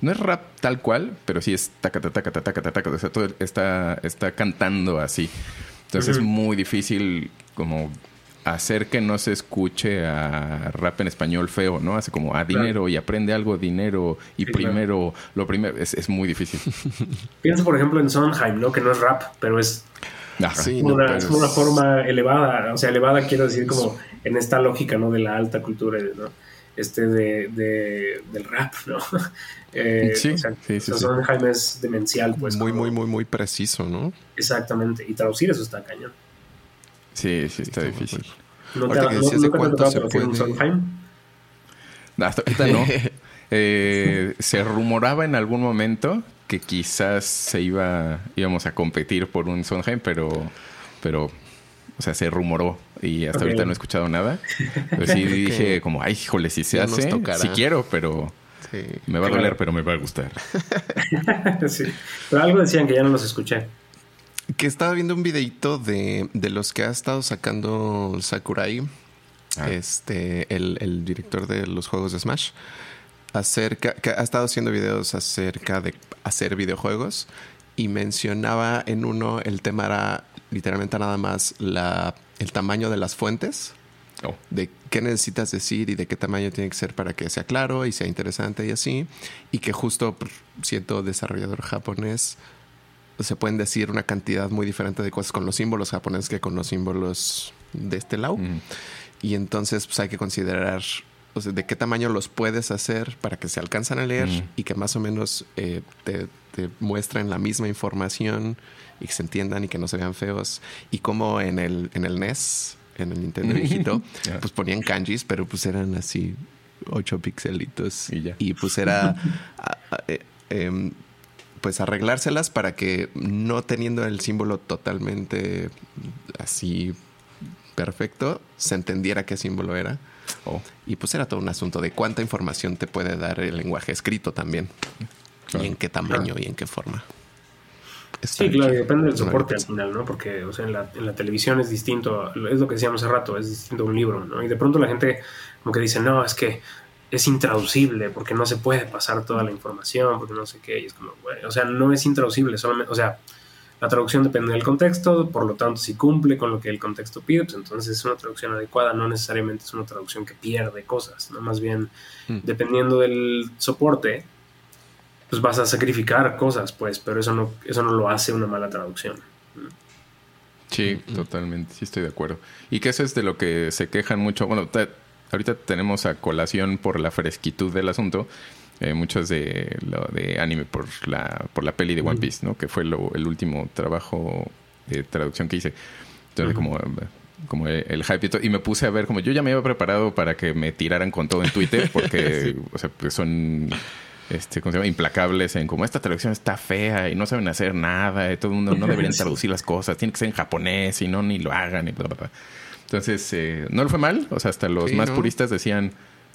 no es rap tal cual, pero sí es taca, taca, taca, taca, taca, o sea, todo está, está cantando así. Entonces es muy difícil como hacer que no se escuche a rap en español feo, ¿no? Hace como a dinero y aprende algo dinero y primero, lo primero, es, muy difícil. *laughs* Piensa, por ejemplo, en Sondheim, ¿no? Que no es rap, pero es, una, es una, forma elevada, o sea, elevada quiero decir como en esta lógica, ¿no? De la alta cultura, ¿no? Este de, de del rap, ¿no? *laughs* Eh, sí, sí, sí, Sondheim es demencial, pues. Muy, muy, muy, muy preciso, ¿no? Exactamente, y traducir eso está cañón. Sí, sí, está difícil. ¿No te, que decías de cuánto se puede... hasta ahorita no. *laughs* eh, se rumoraba en algún momento que quizás se iba íbamos a competir por un Sondheim, pero pero o sea, se rumoró y hasta ahorita no he escuchado nada. Pero sí *laughs* dije como, ay, híjole, si se hace, si quiero, pero me va a doler, pero me va a gustar. *laughs* sí. Pero algo decían que ya no los escuché. Que estaba viendo un videito de, de los que ha estado sacando Sakurai, ah. este, el, el, director de los juegos de Smash, acerca, que ha estado haciendo videos acerca de hacer videojuegos y mencionaba en uno el tema era literalmente nada más la, el tamaño de las fuentes, oh. de qué necesitas decir y de qué tamaño tiene que ser para que sea claro y sea interesante y así, y que justo siendo desarrollador japonés se pueden decir una cantidad muy diferente de cosas con los símbolos japoneses que con los símbolos de este lado. Y entonces pues hay que considerar de qué tamaño los puedes hacer para que se alcanzan a leer y que más o menos eh, te, muestren la misma información y que se entiendan y que no se vean feos. Y como en el, en el NES, en el Nintendo *laughs* viejito, pues ponían kanjis, pero pues eran así ocho pixelitos. Y, pues era... *laughs* Eh, em, pues arreglárselas para que no teniendo el símbolo totalmente así perfecto, se entendiera qué símbolo era. Oh. Y pues era todo un asunto de cuánta información te puede dar el lenguaje escrito también. Y en qué tamaño y en qué forma. sí, claro, depende del soporte al final, ¿no? Porque, o sea, en la, en la, televisión es distinto, es lo que decíamos hace rato, es distinto a un libro, ¿no? Y de pronto la gente como que dice, no, es que es intraducible porque no se puede pasar toda la información, porque no sé qué, y es como, bueno, o sea, no es intraducible, solamente, o sea, la traducción depende del contexto, por lo tanto, si cumple con lo que el contexto pide, pues entonces es una traducción adecuada, no necesariamente es una traducción que pierde cosas, ¿no? Más bien, mm. dependiendo del soporte, pues vas a sacrificar cosas, pues, pero eso no, eso no lo hace una mala traducción. Sí, totalmente, sí estoy de acuerdo. Y que eso es de lo que se quejan mucho, bueno, ahorita tenemos a colación por la fresquitud del asunto, eh, muchos de lo de anime por la, por la peli de One Piece, ¿no? Que fue el último trabajo de traducción que hice. Entonces, como como el, hype y, todo, y me puse a ver como yo ya me había preparado para que me tiraran con todo en Twitter porque *laughs* o sea pues son este ¿cómo se llama? implacables en como esta traducción está fea y no saben hacer nada y todo el mundo no *laughs* deberían traducir las cosas. Tiene que ser en japonés y no ni lo hagan y bla bla bla entonces, eh, no lo fue mal. O sea, hasta los más puristas decían,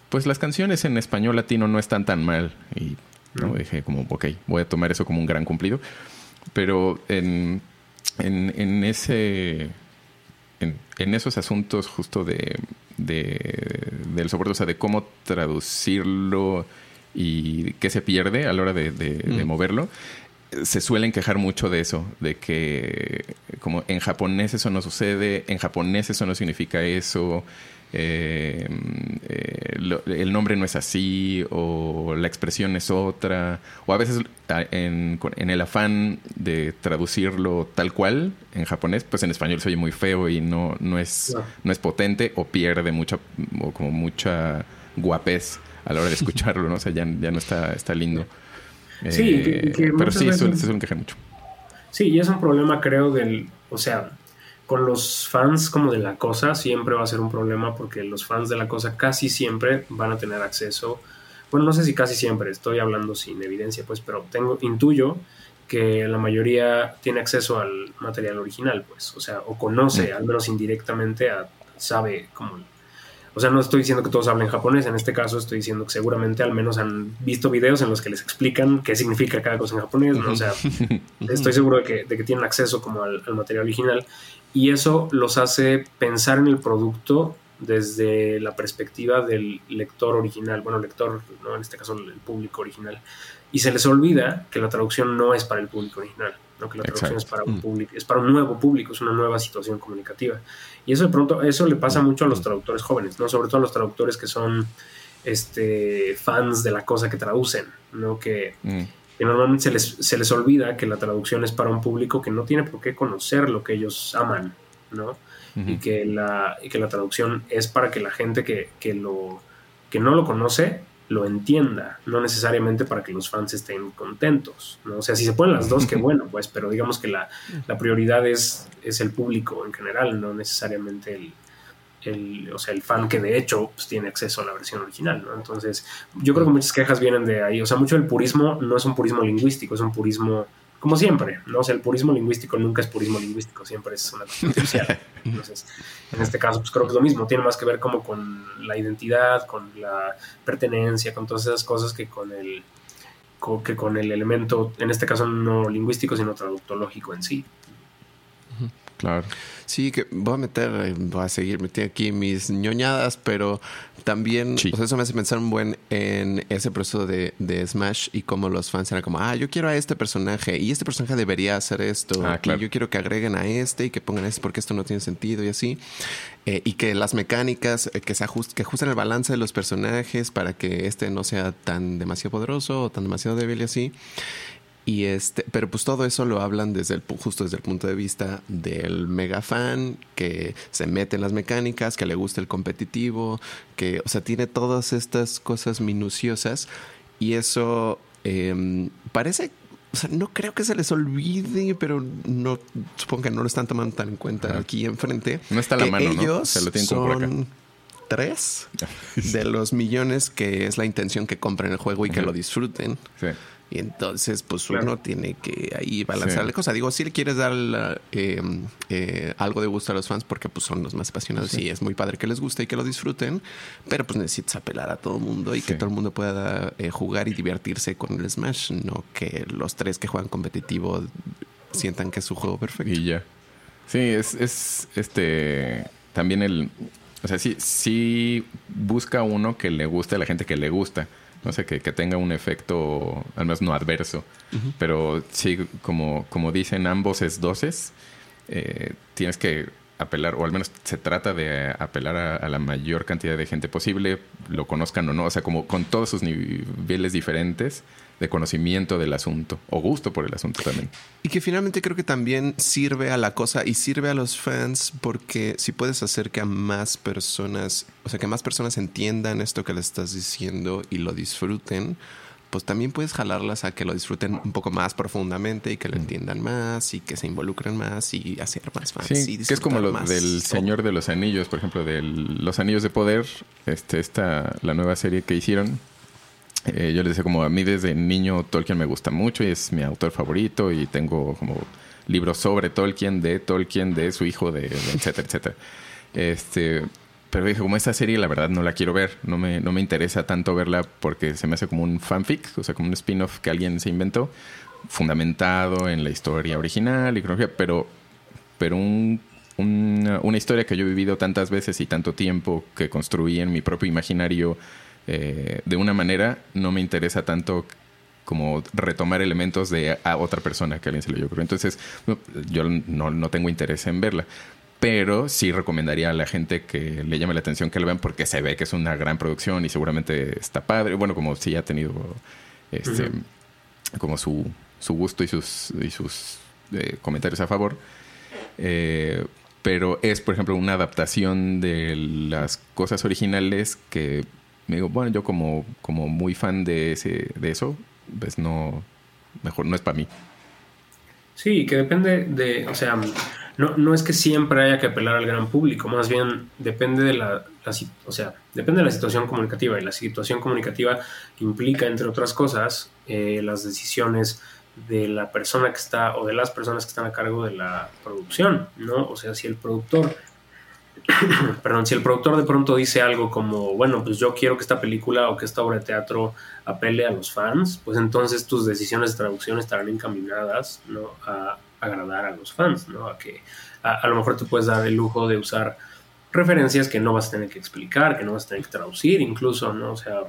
pues las canciones en español latino no están tan mal. Y ¿no? dije como, ok, voy a tomar eso como un gran cumplido. Pero en, en, ese... En, esos asuntos justo de, de, del soporte, o sea, de cómo traducirlo y qué se pierde a la hora de, de moverlo, se suelen quejar mucho de eso, de que como en japonés eso no sucede, en japonés eso no significa eso, eh, eh, el nombre no es así, o la expresión es otra, o a veces en, el afán de traducirlo tal cual en japonés, pues en español se oye muy feo y no, no, es, no es potente o pierde mucha, o como mucha guapez a la hora de escucharlo, ¿no? O sea, ya, ya no está, está lindo. Sí, eh, pero sí, se suelen quejar mucho. Sí, y es un problema, creo, del. O sea, con los fans como de la cosa siempre va a ser un problema porque los fans de la cosa casi siempre van a tener acceso bueno, no sé si casi siempre, estoy hablando sin evidencia, pues, pero tengo, intuyo que la mayoría tiene acceso al material original, pues, o sea, o conoce, al menos indirectamente, a, sabe cómo o sea, no estoy diciendo que todos hablen japonés, en este caso estoy diciendo que seguramente al menos han visto videos en los que les explican qué significa cada cosa en japonés, ¿no? O sea, estoy seguro de que, de que tienen acceso como al, material original y eso los hace pensar en el producto desde la perspectiva del lector original, bueno, lector, ¿no? en este caso el público original, y se les olvida que la traducción no es para el público original que la traducción es para un mm. público, es para un nuevo público, es una nueva situación comunicativa. Y eso de pronto, eso le pasa mucho a los traductores jóvenes, ¿no? Sobre todo a los traductores que son este, fans de la cosa que traducen, ¿no? Que, mm. normalmente se les, se les olvida que la traducción es para un público que no tiene por qué conocer lo que ellos aman, ¿no? y, que la, y que la traducción es para que la gente que, que, lo, que no lo conoce lo entienda, no necesariamente para que los fans estén contentos, ¿no? O sea, si se ponen las dos, qué *laughs* bueno, pues, pero digamos que la, prioridad es, es, el público en general, no necesariamente el, el, o sea, el fan que de hecho pues, tiene acceso a la versión original, ¿no? Entonces, yo creo que muchas quejas vienen de ahí, o sea, mucho del purismo no es un purismo lingüístico, es un purismo como siempre, ¿no? O sea, el purismo lingüístico nunca es purismo lingüístico, siempre es una cuestión *laughs* social. Entonces, en este caso, pues creo que es lo mismo, tiene más que ver como con la identidad, con la pertenencia, con todas esas cosas que con el que con el elemento, en este caso no lingüístico, sino traductológico en sí. Claro. Sí, que voy a meter, eh, voy a seguir metiendo aquí mis ñoñadas, pero también, eso me hace pensar un buen en ese proceso de, Smash y cómo los fans eran como, ah, yo quiero a este personaje y este personaje debería hacer esto. Ah, y yo quiero que agreguen a este y que pongan este porque esto no tiene sentido y así. Eh, y que las mecánicas, eh, que se que ajusten el balance de los personajes para que este no sea tan demasiado poderoso o tan demasiado débil y así. Y este, pero pues todo eso lo hablan desde el, justo desde el punto de vista del mega fan que se mete en las mecánicas, que le gusta el competitivo, que, o sea, tiene todas estas cosas minuciosas y eso em, parece, o sea, no creo que se les olvide, pero no, supongo que no lo están tomando tan en cuenta aquí enfrente. No está la mano, ellos ¿no? Se lo tienen son tres *laughs* de los millones que es la intención que compren el juego y que lo disfruten. Sí. Y entonces, pues uno tiene que ahí balancear la cosa. Digo, si le quieres dar eh, eh, algo de gusto a los fans porque pues son los más apasionados y es muy padre que les guste y que lo disfruten, pero pues necesitas apelar a todo el mundo y que todo el mundo pueda eh, jugar y divertirse con el Smash, no que los tres que juegan competitivo sientan que es su juego perfecto. Y ya. Sí, es, es este también el... O sea, sí, sí busca uno que le guste a la gente que le gusta no sé, que, que, tenga un efecto, al menos no adverso. Pero sí, como, como dicen ambos es doces, eh, tienes que apelar, o al menos se trata de apelar a, la mayor cantidad de gente posible, lo conozcan o no, o sea, como con todos sus niveles diferentes de conocimiento del asunto o gusto por el asunto también. Y que finalmente creo que también sirve a la cosa y sirve a los fans porque si puedes hacer que a más personas, o sea, que más personas entiendan esto que le estás diciendo y lo disfruten, pues también puedes jalarlas a que lo disfruten un poco más profundamente y que lo mm. entiendan más y que se involucren más y hacer más fans. Sí, que es como lo del Señor de los Anillos, por ejemplo, de los Anillos de Poder, este, esta, la nueva serie que hicieron. Eh, yo les decía como a mí desde niño Tolkien me gusta mucho y es mi autor favorito y tengo como libros sobre Tolkien, de Tolkien, de su hijo, de, de etcétera, etcétera. Este, pero dije, como esta serie la verdad no la quiero ver, no me, no me interesa tanto verla porque se me hace como un fanfic, o sea, como un spin-off que alguien se inventó, fundamentado en la historia original y cronología, pero, pero un, una, historia que yo he vivido tantas veces y tanto tiempo que construí en mi propio imaginario eh, de una manera, no me interesa tanto como retomar elementos de a otra persona que alguien se lo yo Entonces, yo no, no tengo interés en verla pero sí recomendaría a la gente que le llame la atención que lo vean porque se ve que es una gran producción y seguramente está padre. Bueno, como sí ha tenido este, como su, su gusto y sus, y sus eh, comentarios a favor. Eh, pero es, por ejemplo, una adaptación de las cosas originales que me digo, bueno, yo como, como muy fan de, ese, de eso, pues no, mejor no es para mí. Sí, que depende de, o sea, no, no es que siempre haya que apelar al gran público, más bien depende de la, o sea, depende de la situación comunicativa y la situación comunicativa implica, entre otras cosas, eh, las decisiones de la persona que está o de las personas que están a cargo de la producción, ¿no? O sea, si el productor, *coughs* perdón, si el productor de pronto dice algo como, bueno, pues yo quiero que esta película o que esta obra de teatro apele a los fans, pues entonces tus decisiones de traducción estarán encaminadas, ¿no? A agradar a los fans, ¿no? A que a, lo mejor te puedes dar el lujo de usar referencias que no vas a tener que explicar, que no vas a tener que traducir incluso, ¿no? O sea,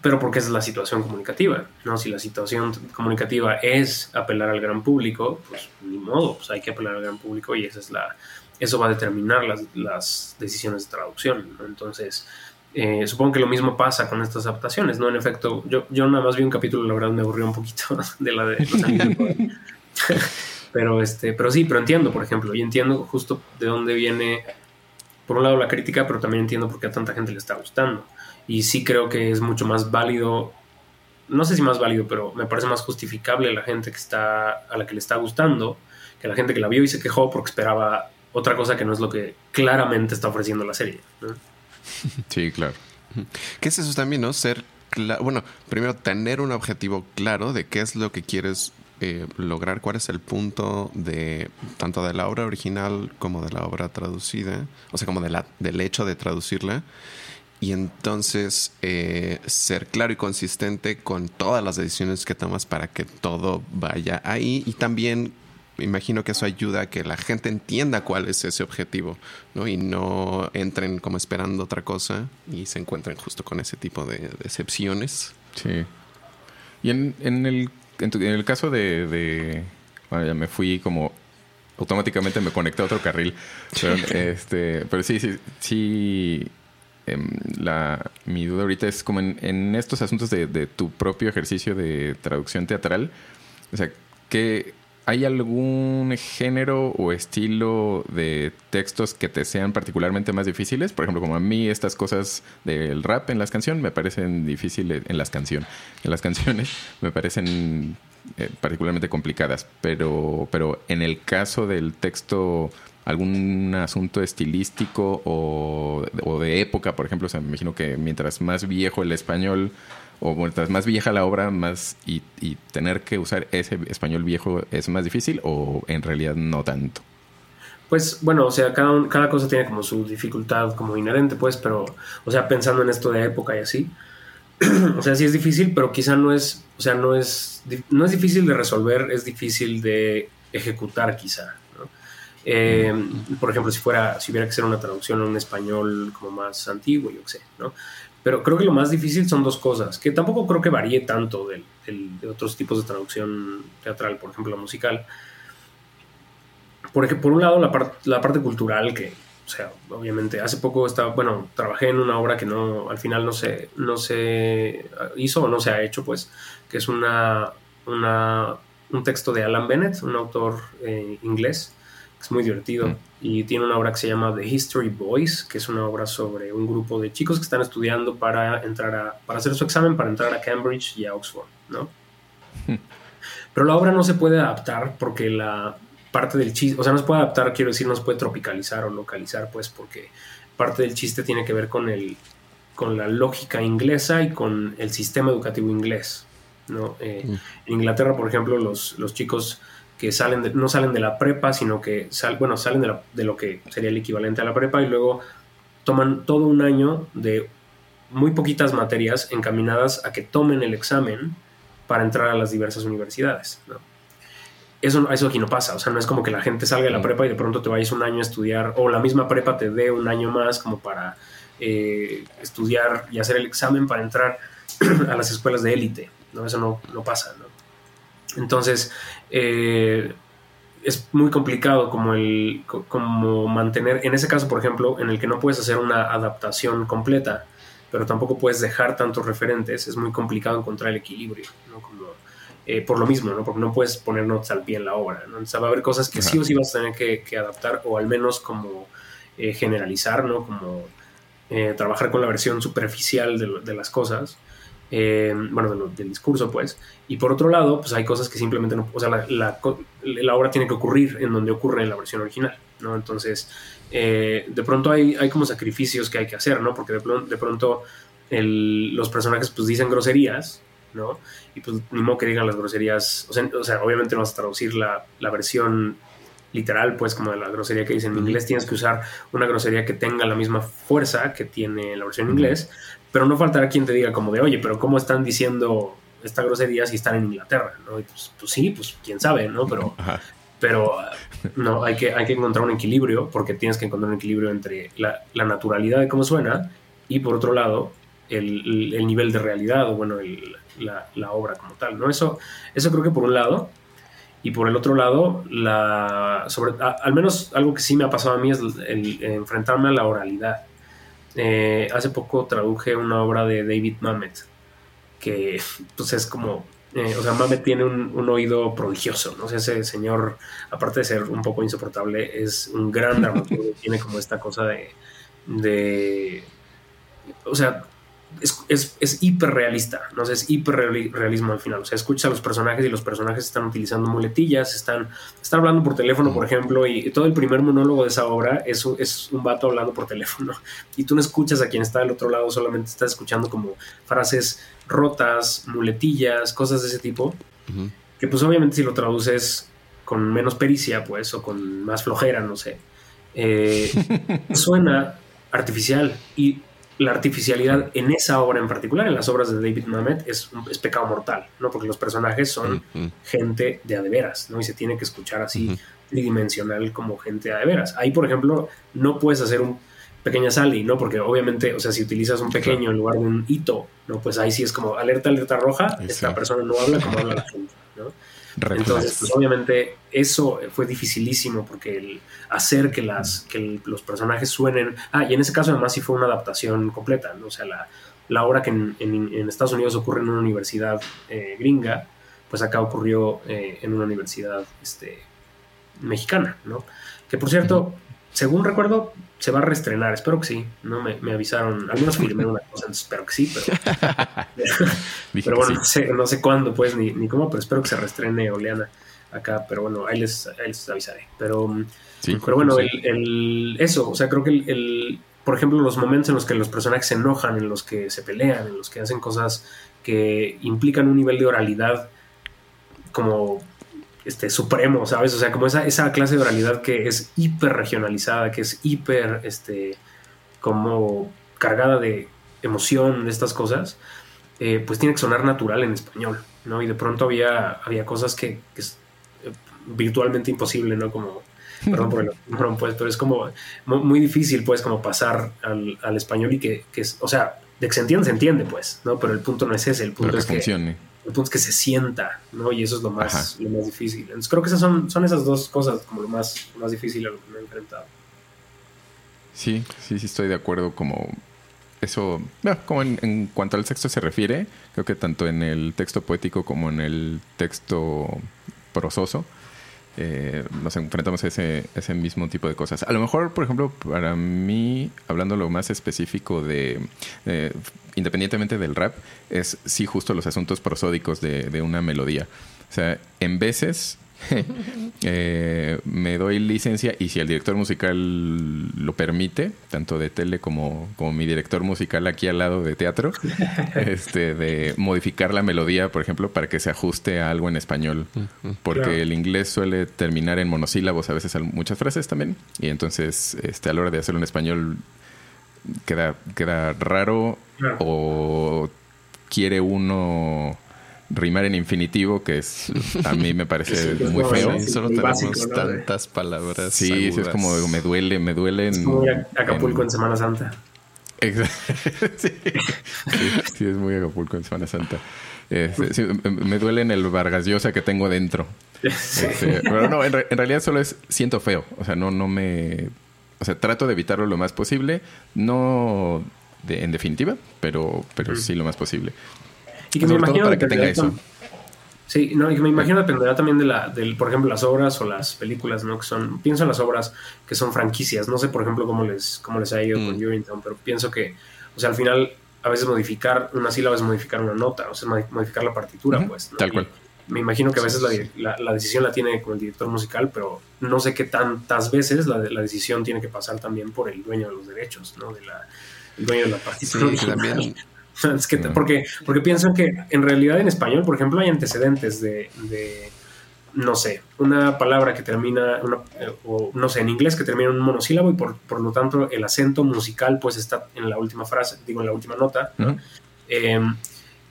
pero porque es la situación comunicativa, ¿no? Si la situación comunicativa es apelar al gran público, pues ni modo, pues hay que apelar al gran público y esa es la, eso va a determinar las, las decisiones de traducción, Entonces, eh, supongo que lo mismo pasa con estas adaptaciones, ¿no? En efecto, yo, yo nada más vi un capítulo, la verdad me aburrió un poquito *laughs* de la de los *laughs* pero, este, pero sí, pero entiendo, por ejemplo, y entiendo justo de dónde viene, por un lado, la crítica, pero también entiendo por qué a tanta gente le está gustando. Y sí creo que es mucho más válido, no sé si más válido, pero me parece más justificable la gente que está, a la que le está gustando, que la gente que la vio y se quejó porque esperaba otra cosa que no es lo que claramente está ofreciendo la serie. *laughs* Sí, claro. ¿Qué es eso también, no? Ser, bueno, primero tener un objetivo claro de qué es lo que quieres eh, lograr, cuál es el punto de tanto de la obra original como de la obra traducida, o sea, como de del hecho de traducirla y entonces eh, ser claro y consistente con todas las decisiones que tomas para que todo vaya ahí y también imagino que eso ayuda a que la gente entienda cuál es ese objetivo ¿no? y no entren como esperando otra cosa y se encuentren justo con ese tipo de decepciones. Sí. Y en, en, el, en, el caso de, de bueno, ya me fui como automáticamente me conecté a otro carril. Pero, este, pero sí, sí, sí Em, la, mi duda ahorita es como en, estos asuntos de, tu propio ejercicio de traducción teatral, o sea, que ¿hay algún género o estilo de textos que te sean particularmente más difíciles? Por ejemplo, como a mí estas cosas del rap en las canciones me parecen difíciles, en las canciones, en las canciones me parecen eh, particularmente complicadas, pero, pero en el caso del texto algún asunto estilístico o, de época, por ejemplo. O sea, me imagino que mientras más viejo el español o mientras más vieja la obra, más y, tener que usar ese español viejo es más difícil o en realidad no tanto. Pues bueno, o sea, cada, cada cosa tiene como su dificultad como inherente, pues, pero, o sea, pensando en esto de época y así, *clears throat* o sea, sí es difícil, pero quizá no es, o sea, no es, no es difícil de resolver, es difícil de ejecutar quizá. Eh, por ejemplo, si fuera, si hubiera que ser una traducción en un español como más antiguo, yo qué sé, ¿no? Pero creo que lo más difícil son dos cosas, que tampoco creo que varíe tanto de otros tipos de traducción teatral, por ejemplo, musical. Porque por un lado la, la parte cultural, que, o sea, obviamente, hace poco estaba, bueno, trabajé en una obra que no, al final no se, no se hizo o no se ha hecho, pues, que es una, una un texto de Alan Bennett, un autor eh, inglés, es muy divertido. Mm. Y tiene una obra que se llama The History Boys, que es una obra sobre un grupo de chicos que están estudiando para entrar a, para hacer su examen para entrar a Cambridge y a Oxford, ¿no? Mm. Pero la obra no se puede adaptar porque la parte del chiste, o sea, no se puede adaptar, quiero decir, no se puede tropicalizar o localizar, pues, porque parte del chiste tiene que ver con el con la lógica inglesa y con el sistema educativo inglés, ¿no? Eh, mm. En Inglaterra, por ejemplo, los, los chicos que salen no salen de la prepa, sino que sal, bueno, salen de, de, lo que sería el equivalente a la prepa y luego toman todo un año de muy poquitas materias encaminadas a que tomen el examen para entrar a las diversas universidades. Eso, eso aquí no pasa, o sea, no es como que la gente salga de la prepa y de pronto te vayas un año a estudiar, o la misma prepa te dé un año más como para eh, estudiar y hacer el examen para entrar *clears throat* a las escuelas de élite. ¿no? Eso no, no pasa. ¿no? Entonces, eh, es muy complicado como, el, como mantener, en ese caso, por ejemplo, en el que no puedes hacer una adaptación completa, pero tampoco puedes dejar tantos referentes, es muy complicado encontrar el equilibrio, eh, por lo mismo, ¿no? porque no puedes poner notas al pie en la obra. ¿no? va a haber cosas que sí o sí vas a tener que, adaptar o al menos como eh, generalizar, ¿no? como trabajar con la versión superficial de, de las cosas eh, bueno, del discurso, pues. Y por otro lado, pues hay cosas que simplemente no, o sea, la, la, obra tiene que ocurrir en donde ocurre en la versión original, ¿no? Entonces, eh, de pronto hay, hay como sacrificios que hay que hacer, ¿no? Porque de, de pronto los personajes pues dicen groserías, ¿no? Y pues ni modo que digan las groserías, o sea, o sea obviamente no vas a traducir la, la versión literal, pues como de la grosería que dice en inglés, tienes que usar una grosería que tenga la misma fuerza que tiene la versión en inglés, pero no faltará quien te diga como de, oye, pero ¿cómo están diciendo esta grosería si están en Inglaterra? ¿no? Pues, pues, sí, pues quién sabe, ¿no? Pero, *laughs* pero no, hay que, hay que encontrar un equilibrio, porque tienes que encontrar un equilibrio entre la, naturalidad de cómo suena y por otro lado el, el nivel de realidad o bueno, la, la, obra como tal, ¿no? Eso, eso creo que por un lado, y por el otro lado, la, sobre, al menos algo que sí me ha pasado a mí es el, enfrentarme a la oralidad. Eh, hace poco traduje una obra de David Mamet, que pues es como, eh, o sea, Mamet tiene un, oído prodigioso, ¿no? ese señor, aparte de ser un poco insoportable, es un gran dramaturgo, *laughs* tiene como esta cosa de, de, o sea, es, es, es hiperrealista, ¿no? es hiperrealismo al final. O sea, escucha a los personajes y los personajes están utilizando muletillas, están, están hablando por teléfono, por ejemplo, y todo el primer monólogo de esa obra es, es un vato hablando por teléfono. *laughs* Y tú no escuchas a quien está al otro lado, solamente estás escuchando como frases rotas, muletillas, cosas de ese tipo. Que pues obviamente si lo traduces con menos pericia, pues, o con más flojera, no sé, eh, *laughs* suena artificial y la artificialidad en esa obra en particular, en las obras de David Mamet, es, es pecado mortal, ¿no? Porque los personajes son gente de adeveras, ¿no? Y se tiene que escuchar así tridimensional como gente de adeveras. Ahí, por ejemplo, no puedes hacer un pequeña Sally, ¿no? Porque obviamente, o sea, si utilizas un pequeño en lugar de un hito, ¿no? Pues ahí sí es como alerta, alerta roja, esta persona no habla como habla la. *laughs* Entonces, pues obviamente eso fue dificilísimo porque el hacer que, las, que los personajes suenen... Ah, y en ese caso además sí fue una adaptación completa, ¿no? O sea, la, la obra que en, en, Estados Unidos ocurre en una universidad eh, gringa, pues acá ocurrió eh, en una universidad este, mexicana, ¿no? Que por cierto, según recuerdo, se va a reestrenar, espero que sí, no me, me avisaron, al menos filmé una cosa, espero que sí, pero, *laughs* pero bueno, no, sé, no sé cuándo pues ni, ni, cómo, pero espero que se reestrene Oleana acá, pero bueno, ahí les, ahí les avisaré. Pero, pero bueno, el, el, eso, o sea, creo que el, el, por ejemplo, los momentos en los que los personajes se enojan, en los que se pelean, en los que hacen cosas que implican un nivel de oralidad como este, supremo, ¿sabes? O sea, como esa, esa clase de oralidad que es hiper regionalizada, que es hiper, este, como cargada de emoción, de estas cosas, eh, pues tiene que sonar natural en español, ¿no? Y de pronto había, había cosas que, es eh, virtualmente imposible, ¿no? Como, perdón por el *laughs* pues, pero es como muy, difícil, pues, como pasar al, al español y que, que, es, o sea, de que se entiende, se entiende, pues, ¿no? Pero el punto no es ese, el punto es que el punto es que se sienta, ¿no? Y eso es lo más, lo más difícil. Entonces creo que esas son, son esas dos cosas como lo más, más difícil a lo que me he enfrentado. Sí, sí, sí estoy de acuerdo como eso, bueno, como en, cuanto al texto se refiere, creo que tanto en el texto poético como en el texto prososo, eh, nos enfrentamos a ese, mismo tipo de cosas. A lo mejor, por ejemplo, para mí, hablando lo más específico de, independientemente del rap, es sí justo los asuntos prosódicos de, de una melodía. O sea, en veces *laughs* eh, me doy licencia y si el director musical lo permite, tanto de tele como, como mi director musical aquí al lado de teatro, *laughs* este, de modificar la melodía, por ejemplo, para que se ajuste a algo en español, porque el inglés suele terminar en monosílabos a veces muchas frases también, y entonces este, a la hora de hacerlo en español queda, queda raro o quiere uno rimar en infinitivo, que es a mí me parece *laughs* muy feo. solo tenemos tantas palabras. Sí, es como me duele, me duele. Es como Acapulco en, Semana Santa. *laughs* sí. sí, es muy Acapulco en Semana Santa. Este, me duele en el Vargas Llosa que tengo dentro. Este, pero no, en, realidad solo es siento feo. O sea, no, no me. O sea, trato de evitarlo lo más posible. No en definitiva, pero, pero sí lo más posible. Y que me imagino para que tenga eso. Sí, no, y que me imagino dependerá también de la, del, por ejemplo, las obras o las películas, ¿no? Que son, pienso en las obras que son franquicias. No sé, por ejemplo, cómo les, cómo les ha ido con mm. Urinetown, pero pienso que, o sea, al final a veces modificar una sílaba es modificar una nota, o sea, modificar la partitura, pues. Tal cual. me imagino que a veces la, la, decisión la tiene con el director musical, pero no sé qué tantas veces la, la, decisión tiene que pasar también por el dueño de los derechos, ¿no? De la, el dueño de la partitura. Sí, también. *laughs* es que, porque, porque piensan que en realidad en español, por ejemplo, hay antecedentes de no sé, una palabra que termina, eh, o no sé, en inglés que termina en un monosílabo y por, lo tanto el acento musical pues está en la última frase, digo en la última nota. Em,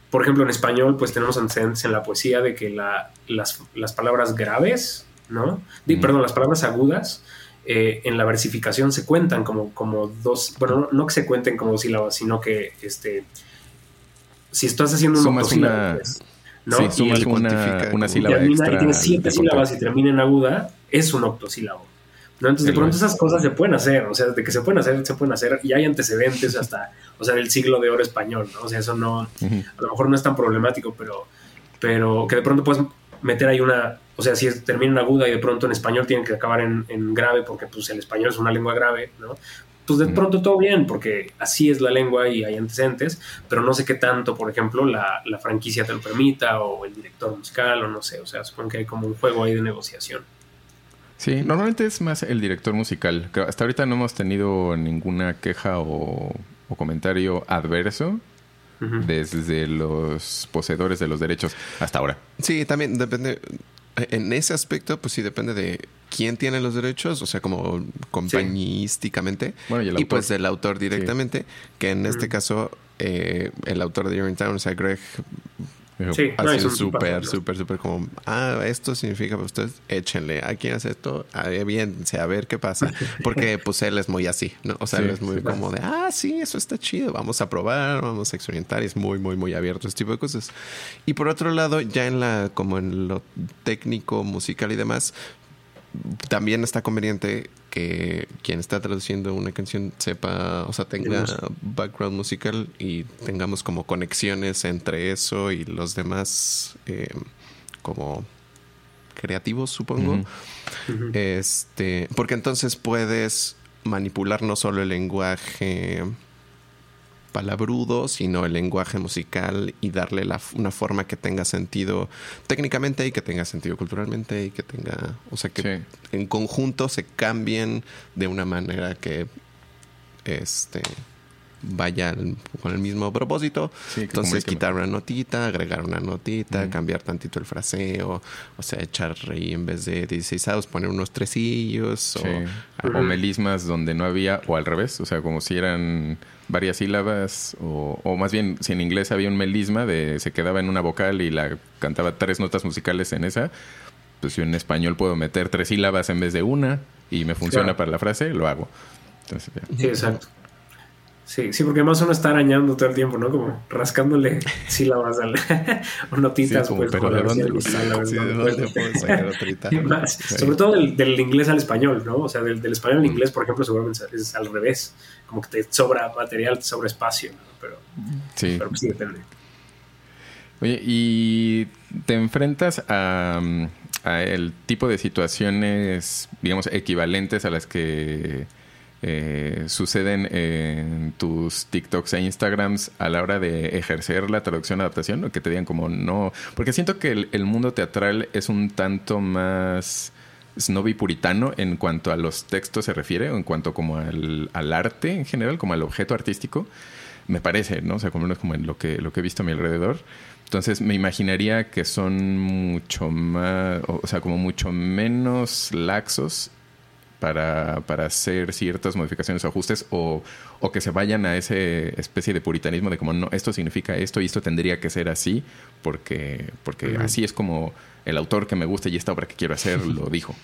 por ejemplo, en español pues tenemos antecedentes en la poesía de que las, palabras graves, ¿no? Perdón, las palabras agudas eh, en la versificación se cuentan como, como dos, bueno, no, que se cuenten como dos sílabas, sino que este, si estás haciendo un octosílabo, pues, ¿no? Sí, y una, una, sílaba y tiene siete sílabas y termina en aguda, es un octosílabo. ¿no? Entonces, de pronto esas cosas se pueden hacer, o sea, de que se pueden hacer, se pueden hacer, y hay antecedentes hasta, o sea, del siglo de oro español, ¿no? O sea, eso no, a lo mejor no es tan problemático, pero, pero que de pronto puedes meter ahí una, o sea, si termina en aguda y de pronto en español tienen que acabar en, en, grave, porque pues el español es una lengua grave, ¿no? Pues de pronto todo bien, porque así es la lengua y hay antecedentes, pero no sé qué tanto, por ejemplo, la, franquicia te lo permita o el director musical o no sé, o sea, supongo que hay como un juego ahí de negociación. Sí, normalmente es más el director musical. Hasta ahorita no hemos tenido ninguna queja o, comentario adverso desde los poseedores de los derechos hasta ahora. Sí, también depende en ese aspecto, pues sí depende de quién tiene los derechos, o sea, como compañísticamente, y, pues del autor directamente, que en este caso eh, el autor de Town, o sea, Greg Sí, ha sido súper, súper, súper como, ah, esto significa para ustedes, échenle, a quién hace esto, a, bien, a ver qué pasa, *laughs* porque pues él es muy así, ¿no? O sea, él es muy como de, ah, sí, eso está chido, vamos a probar, vamos a experimentar, y es muy, muy, muy abierto ese tipo de cosas. Y por otro lado, ya en la, como en lo técnico, musical y demás, también está conveniente que quien está traduciendo una canción sepa, o sea, tenga background musical y tengamos como conexiones entre eso y los demás eh, como creativos, supongo. Este, porque entonces puedes manipular no solo el lenguaje palabrudo, sino el lenguaje musical y darle la, una forma que tenga sentido técnicamente y que tenga sentido culturalmente y que tenga, o sea, que en conjunto se cambien de una manera que este vaya con el mismo propósito. Entonces quitar una notita, agregar una notita, cambiar tantito el fraseo, o sea, echar ahí en vez de 16 poner unos tresillos o, o melismas donde no había, o al revés, o sea, como si eran varias sílabas, o, más bien, si en inglés había un melisma de se quedaba en una vocal y la cantaba tres notas musicales en esa, pues yo en español puedo meter tres sílabas en vez de una y me funciona para la frase, lo hago. sí, exacto. Sí, sí, porque además uno está arañando todo el tiempo, ¿no? Como rascándole *laughs* sílabas al, *laughs* o notitas. pues, pero ¿de dónde lo *laughs* Sobre todo del, inglés al español, ¿no? O sea, del, español al inglés, por ejemplo, seguramente es al revés. Como que te sobra material, te sobra espacio, ¿no? Pero sí, pero pues sí depende. Oye, y te enfrentas a, a el tipo de situaciones, digamos, equivalentes a las que eh, suceden en tus TikToks e Instagrams a la hora de ejercer la traducción adaptación o que te digan como no porque siento que el, mundo teatral es un tanto más snobby puritano en cuanto a los textos se refiere o en cuanto como al, arte en general como al objeto artístico me parece no o sea como como en lo que lo que he visto a mi alrededor. Entonces me imaginaría que son mucho más o sea como mucho menos laxos para, para hacer ciertas modificaciones o ajustes o, o, que se vayan a esa especie de puritanismo de como no, esto significa esto y esto tendría que ser así porque, porque así es como el autor que me gusta y esta obra que quiero hacer lo *laughs* dijo.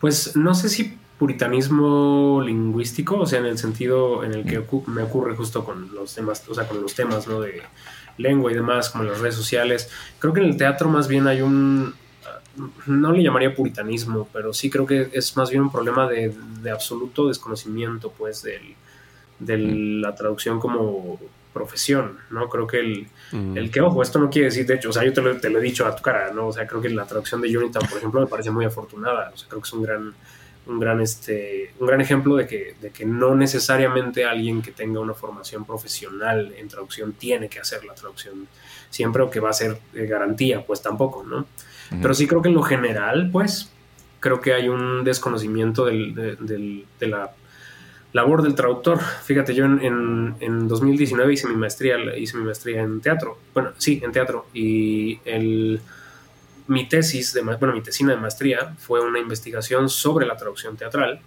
Pues no sé si puritanismo lingüístico, o sea, en el sentido en el que mm. me ocurre justo con los temas, o sea, con los temas, ¿no? De lengua y demás, como las redes sociales. Creo que en el teatro más bien hay un, no le llamaría puritanismo, pero sí creo que es más bien un problema de, absoluto desconocimiento, pues, de mm. la traducción como profesión, ¿no? Creo que el, mm. el, que, ojo, esto no quiere decir, de hecho, o sea, yo te lo, he dicho a tu cara, ¿no? O sea, creo que la traducción de Jonathan, por ejemplo, me parece muy afortunada, o sea, creo que es un gran, un gran, este, un gran ejemplo de que, de que no necesariamente alguien que tenga una formación profesional en traducción tiene que hacer la traducción siempre o que va a ser garantía, pues tampoco, ¿no? Pero sí creo que en lo general, pues, creo que hay un desconocimiento del, de, la labor del traductor. Fíjate, yo en, en, 2019 hice mi maestría, hice mi maestría en teatro. Bueno, sí, en teatro. Y el, mi tesis, de, bueno, mi tesina de maestría fue una investigación sobre la traducción teatral.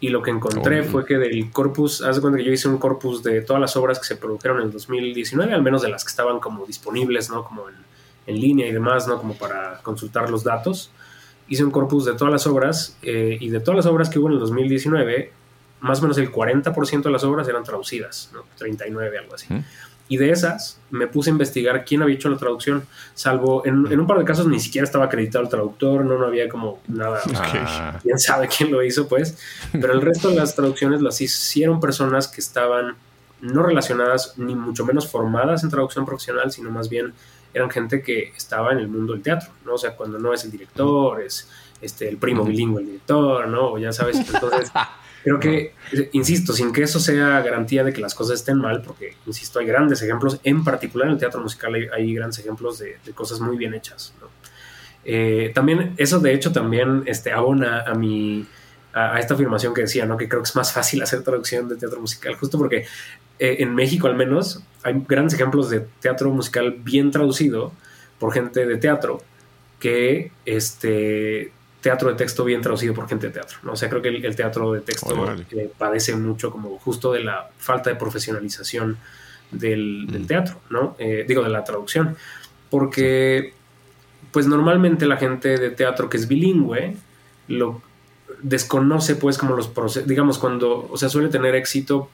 Y lo que encontré oh. fue que del corpus, haz de cuenta que yo hice un corpus de todas las obras que se produjeron en 2019, al menos de las que estaban como disponibles, ¿no? Como en, en línea y demás, ¿no? Como para consultar los datos. Hice un corpus de todas las obras eh, y de todas las obras que hubo en el 2019, más o menos el 40% de las obras eran traducidas, ¿no? 39, algo así. Y de esas me puse a investigar quién había hecho la traducción, salvo en, un par de casos ni siquiera estaba acreditado el traductor, no, no había como nada, ah. quién sabe quién lo hizo pues, pero el resto de las traducciones las hicieron personas que estaban no relacionadas ni mucho menos formadas en traducción profesional, sino más bien eran gente que estaba en el mundo del teatro, ¿no? O sea, cuando no es el director, es este, el primo bilingüe el director, ¿no? O ya sabes, entonces *laughs* creo que, insisto, sin que eso sea garantía de que las cosas estén mal, porque, insisto, hay grandes ejemplos, en particular en el teatro musical hay, grandes ejemplos de, cosas muy bien hechas, ¿no? Eh, también, eso de hecho también este, abona a mi a, esta afirmación que decía, ¿no? Que creo que es más fácil hacer traducción de teatro musical, justo porque eh, en México al menos hay grandes ejemplos de teatro musical bien traducido por gente de teatro que este teatro de texto bien traducido por gente de teatro. ¿no? O sea, creo que el, teatro de texto eh, padece mucho como justo de la falta de profesionalización del, mm. teatro, ¿no? Eh, digo, de la traducción. Porque, pues normalmente la gente de teatro que es bilingüe lo desconoce pues como los procesos, digamos, cuando, o sea, suele tener éxito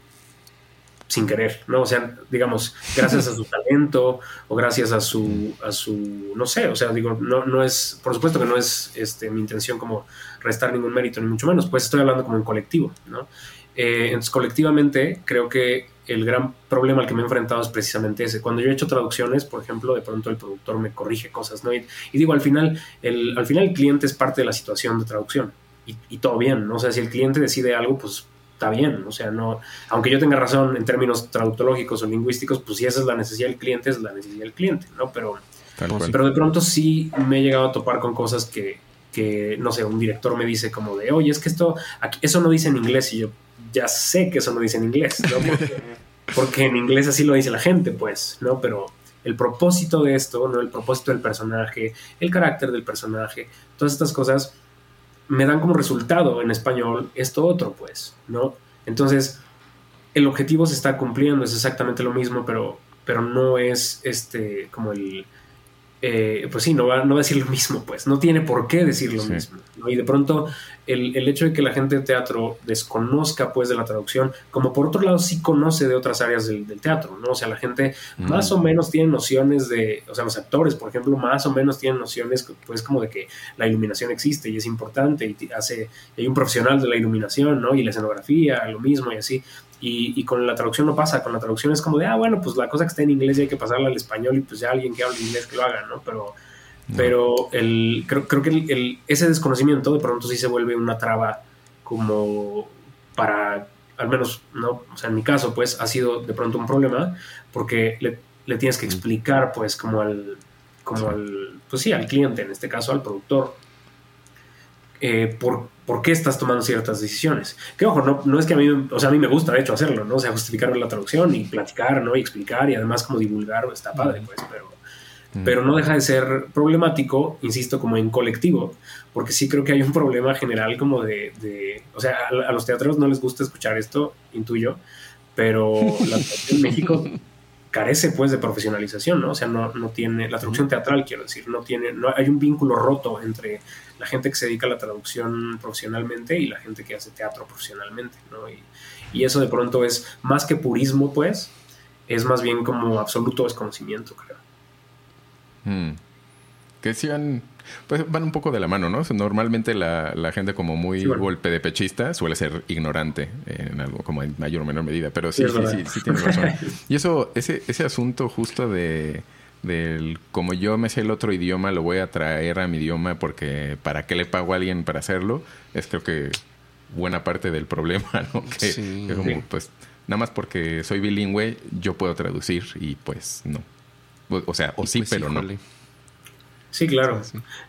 sin querer, ¿no? O sea, digamos, gracias a su *laughs* talento o gracias a su, a su, no sé, o sea, digo, no, no es, por supuesto que no es este, mi intención como restar ningún mérito, ni mucho menos, pues estoy hablando como en colectivo, ¿no? Eh, entonces, colectivamente, creo que el gran problema al que me he enfrentado es precisamente ese. Cuando yo he hecho traducciones, por ejemplo, de pronto el productor me corrige cosas, ¿no? Y, digo, al final el, al final el cliente es parte de la situación de traducción y, y todo bien, ¿no? O sea, si el cliente decide algo, pues está bien, o sea, no, aunque yo tenga razón en términos traductológicos o lingüísticos, pues si esa es la necesidad del cliente, es la necesidad del cliente, ¿no? Pero, pero de pronto sí me he llegado a topar con cosas que, que, no sé, un director me dice como de, oye, es que esto, eso no dice en inglés, y yo ya sé que eso no dice en inglés, ¿no? *laughs* Porque, en inglés así lo dice la gente, pues, ¿no? Pero el propósito de esto, ¿no? El propósito del personaje, el carácter del personaje, todas estas cosas me dan como resultado en español esto otro, pues, ¿no? Entonces, el objetivo se está cumpliendo, es exactamente lo mismo, pero, pero no es este como el, eh, pues sí, no va, no va a decir lo mismo, pues, no tiene por qué decir lo mismo. Y de pronto, el, el, hecho de que la gente de teatro desconozca, pues, de la traducción, como por otro lado sí conoce de otras áreas del, teatro, ¿no? O sea, la gente más o menos tiene nociones de, o sea, los actores, por ejemplo, más o menos tienen nociones, pues, como de que la iluminación existe y es importante y hace, hay un profesional de la iluminación, ¿no? Y la escenografía, lo mismo y así. Y, con la traducción no pasa, con la traducción es como de, ah, bueno, pues la cosa que está en inglés y hay que pasarla al español y pues ya alguien que hable inglés que lo haga, ¿no? Pero, pero el, creo, creo que el, ese desconocimiento de pronto sí se vuelve una traba como para, al menos, ¿no? O sea, en mi caso, pues ha sido de pronto un problema porque le, le tienes que explicar, pues, como al, como al, pues sí, al cliente, en este caso al productor, eh, por, por, qué estás tomando ciertas decisiones. Que ojo, no, no es que a mí, o sea, a mí me gusta de hecho hacerlo, ¿no? O sea, justificar la traducción y platicar, ¿no? Y explicar y además como divulgar está padre, pues, pero, pero no deja de ser problemático, insisto, como en colectivo, porque sí creo que hay un problema general como de, de o sea, a, los teatros no les gusta escuchar esto, intuyo, pero la *laughs* traducción en México carece pues de profesionalización, ¿no? O sea, no, no tiene, la traducción teatral, quiero decir, no tiene, no hay un vínculo roto entre la gente que se dedica a la traducción profesionalmente y la gente que hace teatro profesionalmente, ¿no? Y, eso de pronto es más que purismo, pues, es más bien como absoluto desconocimiento, creo. Mm. Que sean, pues van un poco de la mano, ¿no? normalmente la, gente como muy golpe de pechista suele ser ignorante en algo, como en mayor o menor medida, pero sí, sí, sí, sí, tienes razón. *laughs* Y eso, ese, ese asunto justo de del como yo me sé el otro idioma, lo voy a traer a mi idioma porque ¿para qué le pago a alguien para hacerlo? Es creo que buena parte del problema, ¿no? *laughs* Que, como, pues nada más porque soy bilingüe, yo puedo traducir y pues no. O sea, o sí, pues pero no. Sí, claro.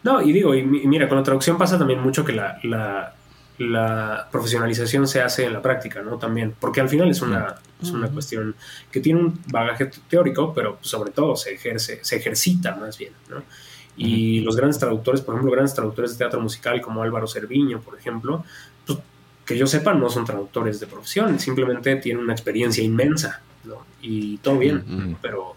No, y digo, y mira, con la traducción pasa también mucho que la, la, profesionalización se hace en la práctica, ¿no? También, porque al final es una, es una cuestión que tiene un bagaje teórico, pero sobre todo se ejerce, se ejercita más bien, ¿no? Y los grandes traductores, por ejemplo, grandes traductores de teatro musical como Álvaro Cerviño, por ejemplo, pues, que yo sepa, no son traductores de profesión, simplemente tienen una experiencia inmensa, ¿no? Y todo bien, pero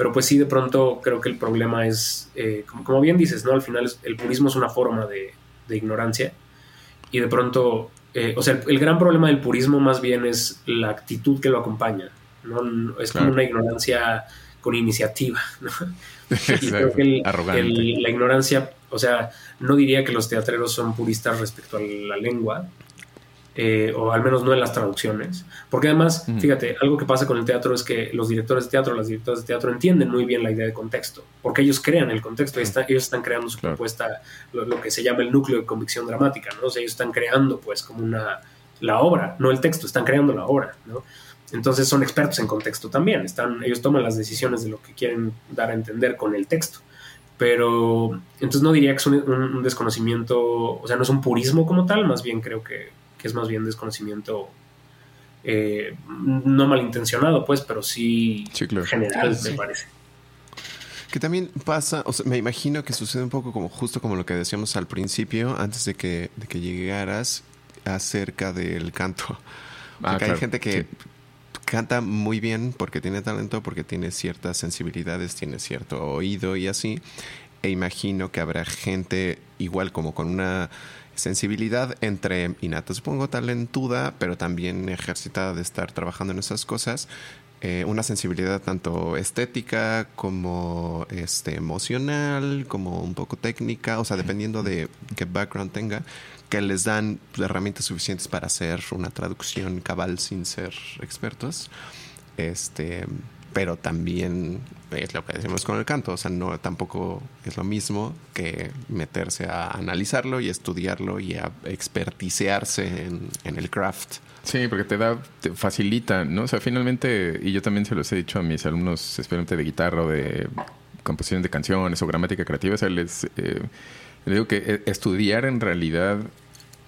pero pues sí, de pronto creo que el problema es, eh, como, bien dices, ¿no? Al final el purismo es una forma de, ignorancia y de pronto, eh, o sea, el, gran problema del purismo más bien es la actitud que lo acompaña, ¿no? Es como una ignorancia con iniciativa, ¿no? *laughs* y creo que la ignorancia, o sea, no diría que los teatreros son puristas respecto a la lengua, eh, o al menos no en las traducciones. Porque además, fíjate, algo que pasa con el teatro es que los directores de teatro, las directoras de teatro entienden muy bien la idea de contexto, porque ellos crean el contexto, ellos están creando su propuesta, lo, que se llama el núcleo de convicción dramática, ¿no? O sea, ellos están creando pues como una, la obra, no el texto, están creando la obra, ¿no? Entonces son expertos en contexto también, están, ellos toman las decisiones de lo que quieren dar a entender con el texto pero entonces no diría que es un, desconocimiento, o sea, no es un purismo como tal, más bien creo que que es más bien desconocimiento eh, no malintencionado, pues, pero sí, general, me parece. Que también pasa, o sea, me imagino que sucede un poco como justo como lo que decíamos al principio, antes de que, de que llegaras, acerca del canto. *laughs* Ah, porque hay gente que canta muy bien porque tiene talento, porque tiene ciertas sensibilidades, tiene cierto oído y así. E imagino que habrá gente igual como con una sensibilidad entre innata, supongo, talentuda, pero también ejercitada de estar trabajando en esas cosas. Eh, una sensibilidad tanto estética como este, emocional, como un poco técnica, o sea, dependiendo de qué background tenga, que les dan herramientas suficientes para hacer una traducción cabal sin ser expertos. Este, pero también es lo que decimos con el canto, o sea, no tampoco es lo mismo que meterse a analizarlo y estudiarlo y a experticearse en, el craft. Sí, porque te da, te facilita, ¿no? O sea, finalmente, y yo también se los he dicho a mis alumnos, especialmente de guitarra o de composición de canciones o gramática creativa, o sea, les, eh, les digo que eh, estudiar en realidad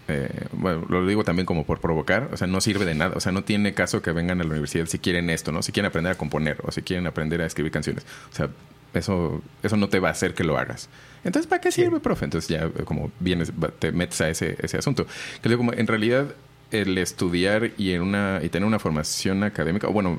eh, bueno, lo digo también como por provocar, o sea, no sirve de nada, o sea, no tiene caso que vengan a la universidad si quieren esto, ¿no? Si quieren aprender a componer o si quieren aprender a escribir canciones, o sea, eso, eso no te va a hacer que lo hagas. Entonces, ¿para qué sirve, profe? Entonces ya como vienes, te metes a ese, ese asunto. Que como en realidad el estudiar y en una y tener una formación académica, o bueno,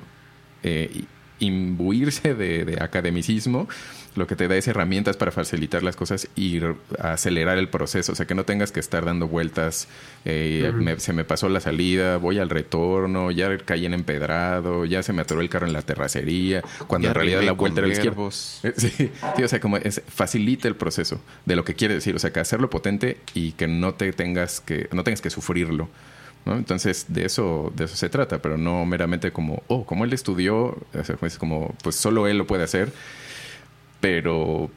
eh, imbuirse de, academicismo, lo que te da es herramientas para facilitar las cosas y acelerar el proceso. O sea, que no tengas que estar dando vueltas. Eh, se me pasó la salida, voy al retorno, ya caí en empedrado, ya se me atoró el carro en la terracería, cuando en realidad la vuelta era el izquierda. *laughs* Sí, sí, o sea, como es, facilita el proceso de lo que quiere decir. O sea, que hacerlo potente y que no te tengas que, no tengas que sufrirlo. Entonces, de eso, de eso se trata, pero no meramente como, oh, como él estudió, es como, pues solo él lo puede hacer, pero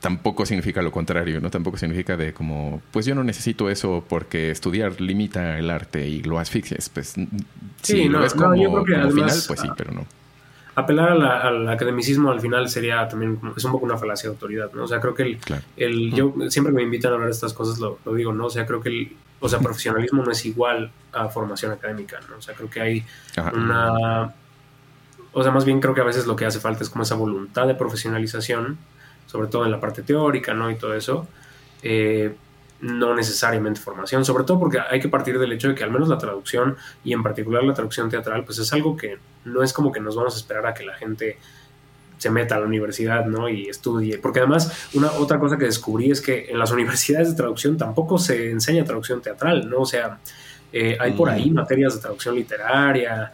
tampoco significa lo contrario, ¿no? Tampoco significa de como, pues yo no necesito eso porque estudiar limita el arte y lo asfixias. Pues sí, no, es como, final, pues sí, pero no. Apelar al academicismo al final sería también, es un poco una falacia de autoridad, ¿no? O sea, creo que el, el yo siempre que me invitan a hablar de estas cosas lo, lo digo, ¿no? O sea, creo que el, o sea, profesionalismo no es igual a formación académica, ¿no? O sea, creo que hay una... O sea, más bien creo que a veces lo que hace falta es como esa voluntad de profesionalización, sobre todo en la parte teórica, ¿no? Y todo eso. Eh, no necesariamente formación, sobre todo porque hay que partir del hecho de que al menos la traducción y en particular la traducción teatral, pues es algo que no es como que nos vamos a esperar a que la gente se meta a la universidad, ¿no? Y estudie. Porque además, una otra cosa que descubrí es que en las *laughs* universidades de traducción tampoco se enseña traducción teatral, ¿no? O sea, eh, hay por ahí mm. materias de traducción literaria,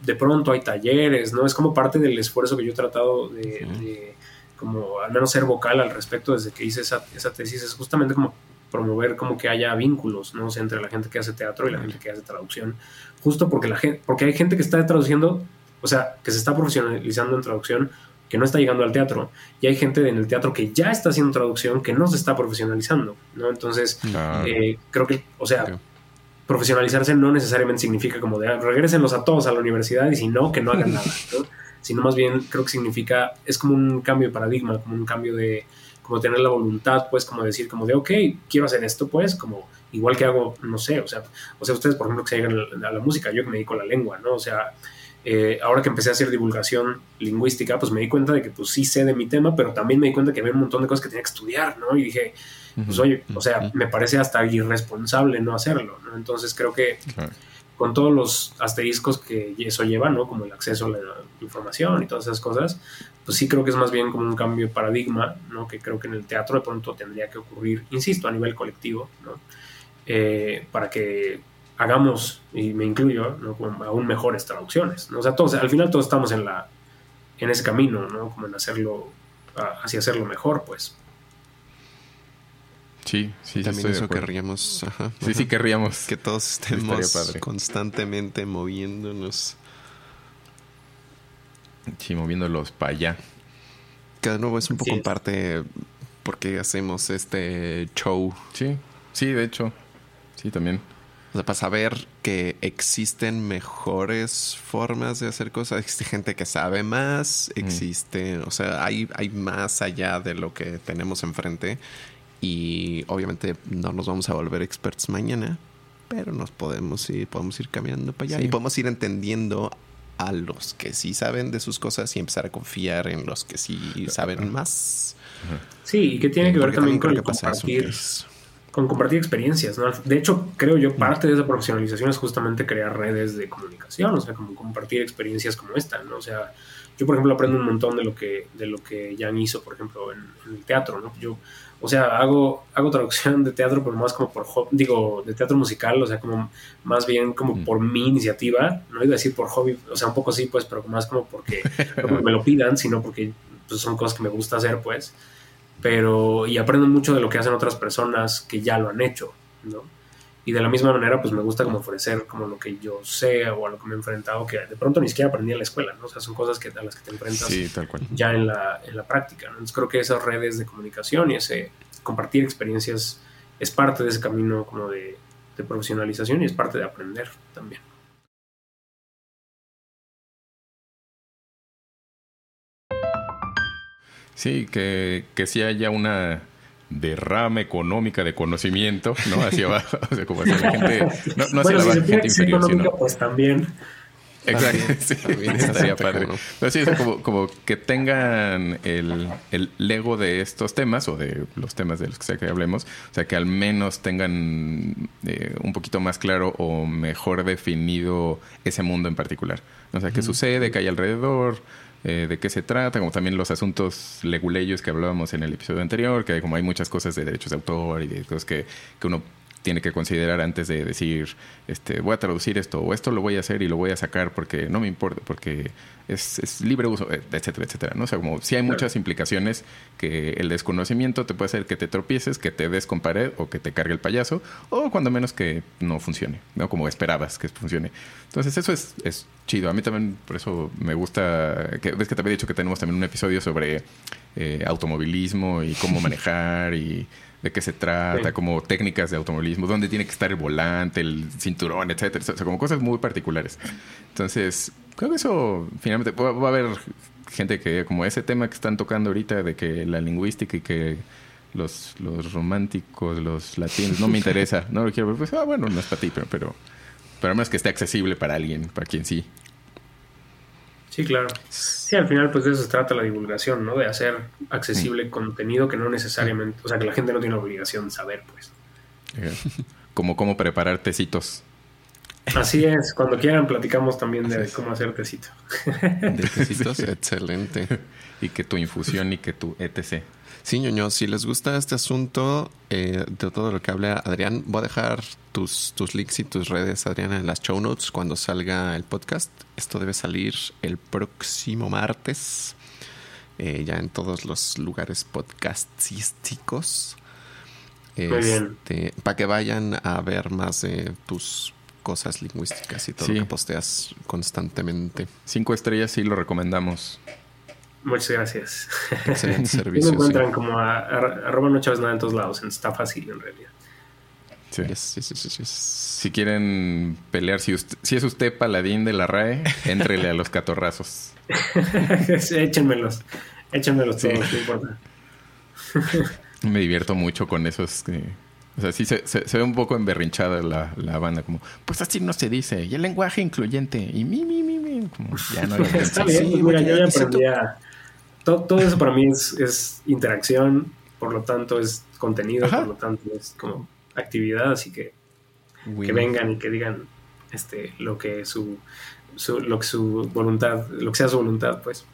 de pronto hay talleres, ¿no? Es como parte del esfuerzo que yo he tratado de, como al menos ser vocal al respecto desde que hice esa, esa tesis, es justamente como promover como que haya vínculos, ¿no? O sea, entre la gente que hace teatro y la gente que hace traducción, justo porque la gente, porque hay gente que está traduciendo, o sea, que se está profesionalizando en traducción que no está llegando al teatro y hay gente en el teatro que ya está haciendo traducción que no se está profesionalizando, ¿no? Entonces, eh, creo que, o sea, profesionalizarse no necesariamente significa como de ah, regresenlos a todos a la universidad y si no, que no hagan nada, ¿no? Sino más bien creo que significa, es como un cambio de paradigma, como un cambio de, como tener la voluntad, pues, como decir, como de, ok, quiero hacer esto, pues, como igual que hago, no sé, o sea, o sea, ustedes, por ejemplo, que se llegan a la música, yo que me dedico a la lengua, ¿no? O sea, eh, ahora que empecé a hacer divulgación lingüística, pues me di cuenta de que pues sí sé de mi tema, pero también me di cuenta que había un montón de cosas que tenía que estudiar, ¿no? Y dije, pues oye, o sea, me parece hasta irresponsable no hacerlo, ¿no? Entonces creo que con todos los asteriscos que eso lleva, ¿no? Como el acceso a la información y todas esas cosas, pues sí creo que es más bien como un cambio de paradigma, ¿no? Que creo que en el teatro de pronto tendría que ocurrir, insisto, a nivel colectivo, ¿no? Eh, para que hagamos, y me incluyo, aún mejores traducciones. ¿no? O sea, todos, al final todos estamos en, la, en ese camino, ¿no? Como en hacerlo, hacia hacerlo mejor, pues. Sí, sí, También eso querríamos. sí, sí, querríamos. Que todos *laughs* estemos constantemente moviéndonos. Sí, moviéndolos para allá. Que de nuevo es un poco en parte porque hacemos este show. Sí, sí, de hecho. Sí, también. O sea, para saber que existen mejores formas de hacer cosas, existe gente que sabe más, existe, o sea, hay, hay más allá de lo que tenemos enfrente y obviamente no nos vamos a volver expertos mañana, pero nos podemos ir, podemos ir cambiando para allá y podemos ir entendiendo a los que sí saben de sus cosas y empezar a confiar en los que sí saben más. Sí, y que tiene que ver también, con el compartir con compartir experiencias, ¿no? De hecho, creo yo, parte de esa profesionalización es justamente crear redes de comunicación, o sea, como compartir experiencias como esta, ¿no? O sea, yo, por ejemplo, aprendo un montón de lo que, de lo que Jan hizo, por ejemplo, en, el teatro, ¿no? Yo, o sea, hago, hago traducción de teatro, pero más como por, digo, de teatro musical, o sea, como más bien como por mi iniciativa, no iba a decir por hobby, o sea, un poco sí, pues, pero más como porque, no porque me lo pidan, sino porque pues, son cosas que me gusta hacer, pues pero y aprendo mucho de lo que hacen otras personas que ya lo han hecho, ¿no? Y de la misma manera, pues me gusta como ofrecer como lo que yo sé o a lo que me he enfrentado, que de pronto ni siquiera aprendí en la escuela, ¿no? O sea, son cosas que, a las que te enfrentas ya en la, en la práctica, ¿no? Entonces creo que esas redes de comunicación y ese compartir experiencias es parte de ese camino como de, de profesionalización y es parte de aprender también. Sí, que, que sí haya una derrama económica de conocimiento, ¿no? Hacia *laughs* abajo, o sea, como hacia la gente, *laughs* no, no hacia la gente inferior, sino... pues también. Exacto, *laughs* sí, estaría padre. Pero sí, es como, como, que tengan el, el Lego de estos temas o de los temas de los que sea que hablemos, o sea, que al menos tengan eh, un poquito más claro o mejor definido ese mundo en particular. O sea, qué sucede, qué hay alrededor, eh, de qué se trata, como también los asuntos leguleyos que hablábamos en el episodio anterior, que como hay muchas cosas de derechos de autor y de cosas que, que uno tiene que considerar antes de decir, este, voy a traducir esto o esto lo voy a hacer y lo voy a sacar porque no me importa, porque es, es libre uso, etcétera, etcétera. ¿no? O sea, como si hay muchas implicaciones que el desconocimiento te puede hacer que te tropieces, que te des con pared o que te cargue el payaso o cuando menos que no funcione, ¿no? Como esperabas que funcione. Entonces eso es, es chido. A mí también por eso me gusta, que, ves que te había dicho que tenemos también un episodio sobre eh, automovilismo y cómo manejar y de qué se trata, como técnicas de automovilismo, dónde tiene que estar el volante, el cinturón, etcétera, o sea, como cosas muy particulares. Entonces, creo que eso finalmente va, a haber gente que como ese tema que están tocando ahorita de que la lingüística y que los, los románticos, los latinos, no me interesa, no lo quiero ver, pues ah, bueno, no es para ti, pero, pero, pero menos que esté accesible para alguien, para quien sí. Sí, claro. Sí, al final pues de eso se trata la divulgación, ¿no? De hacer accesible contenido que no necesariamente, o sea, que la gente no tiene la obligación de saber, pues. Como cómo preparar tecitos. Así es, cuando quieran platicamos también de cómo hacer tecito. De tecitos, *laughs* excelente. Y que tu infusión y que tu etc. Sí, ñoño, si les gusta este asunto eh, de todo lo que habla Adrián, voy a dejar tus, tus links y tus redes, Adrián, en las show notes cuando salga el podcast. Esto debe salir el próximo martes, eh, ya en todos los lugares podcastísticos. Este, para que vayan a ver más de tus cosas lingüísticas y todo lo que posteas constantemente. Cinco estrellas sí lo recomendamos. Muchas gracias. Excelente *laughs* servicio. me encuentran como a, arroba no chaves nada en todos lados. Está fácil en realidad. Sí. si quieren pelear, si, si es usted paladín de la RAE, éntrele a los catorrazos. *laughs* échenmelos. Échenmelos todos, no importa. *laughs* Me divierto mucho con esos. que o sea, sí se, se, ve un poco emberrinchada la, la, banda, como, pues así no se dice. Y el lenguaje incluyente. Y mi, mi, mi, mi. Como, ya no Está bien, sí, mira, yo ya aprendí a... Todo, todo, eso para mí es, es, interacción, por lo tanto es contenido, por lo tanto es como actividad, así que que vengan y que digan este lo que su, su, lo que su voluntad, lo que sea su voluntad, pues.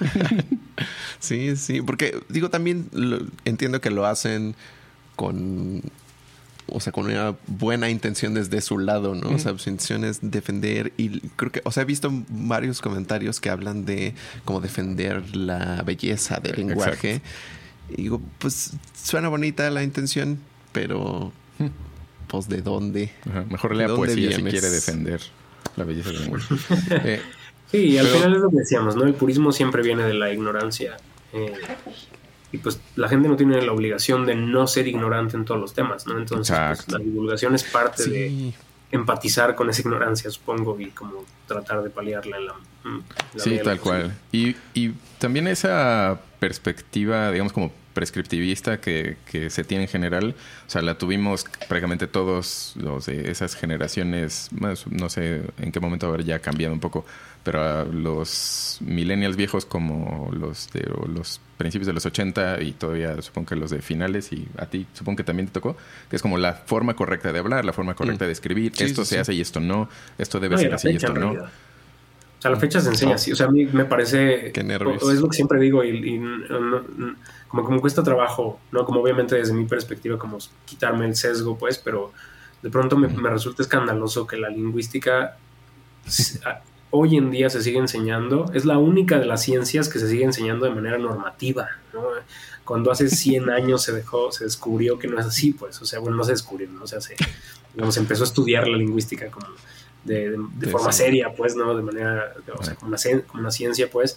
*laughs* sí, sí, porque digo también entiendo que lo hacen con o sea, con una buena intención desde su lado, ¿no? O sea, su intención es defender y creo que, o sea, he visto varios comentarios que hablan de cómo defender la belleza del lenguaje. Y digo, pues suena bonita la intención, pero pues de dónde. Mejor lea poesía si quiere defender la belleza del lenguaje. *laughs* Eh, sí, al final es lo que decíamos, ¿no? El purismo siempre viene de la ignorancia. Eh, y pues la gente no tiene la obligación de no ser ignorante en todos los temas, ¿no? Entonces pues, la divulgación es parte de empatizar con esa ignorancia, supongo, y como tratar de paliarla en la... sí, tal cual. Y, y también esa perspectiva, digamos, como prescriptivista que, que, se tiene en general, o sea, la tuvimos prácticamente todos los de esas generaciones, no sé en qué momento haber ya cambiado un poco, pero a los millennials viejos como los de los principios de los 80 y todavía supongo que los de finales y a ti supongo que también te tocó, que es como la forma correcta de hablar, la forma correcta mm. de escribir, esto se hace y esto no, esto debe ser así y esto no. O sea, la fecha se enseña así. O sea, a mí me parece. Qué nervios. es lo que siempre digo y, como que me cuesta trabajo, ¿no? Como obviamente desde mi perspectiva, como quitarme el sesgo, pues, pero de pronto me, me resulta escandaloso que la lingüística hoy en día se sigue enseñando, es la única de las ciencias que se sigue enseñando de manera normativa, ¿no? Cuando hace 100 *laughs* años se dejó, se descubrió que no es así, pues, o sea, bueno, no se descubrió, ¿no? O sea, se, se empezó a estudiar la lingüística como de, forma seria, pues, ¿no? De manera, o sea, como una, ciencia, pues,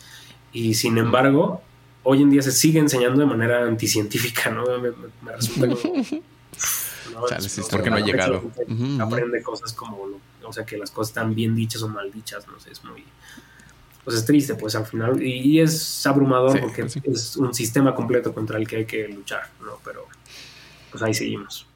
y sin embargo, hoy en día se sigue enseñando de manera anticientífica, ¿no? Me, resulta como... *laughs* *laughs* ¿no? porque no ha llegado. Aprende cosas como o sea, que las cosas están bien dichas o mal dichas, no sé, es muy... Pues es triste, pues al final, y, es abrumador porque es un sistema completo contra el que hay que luchar, ¿no? Pero pues ahí seguimos.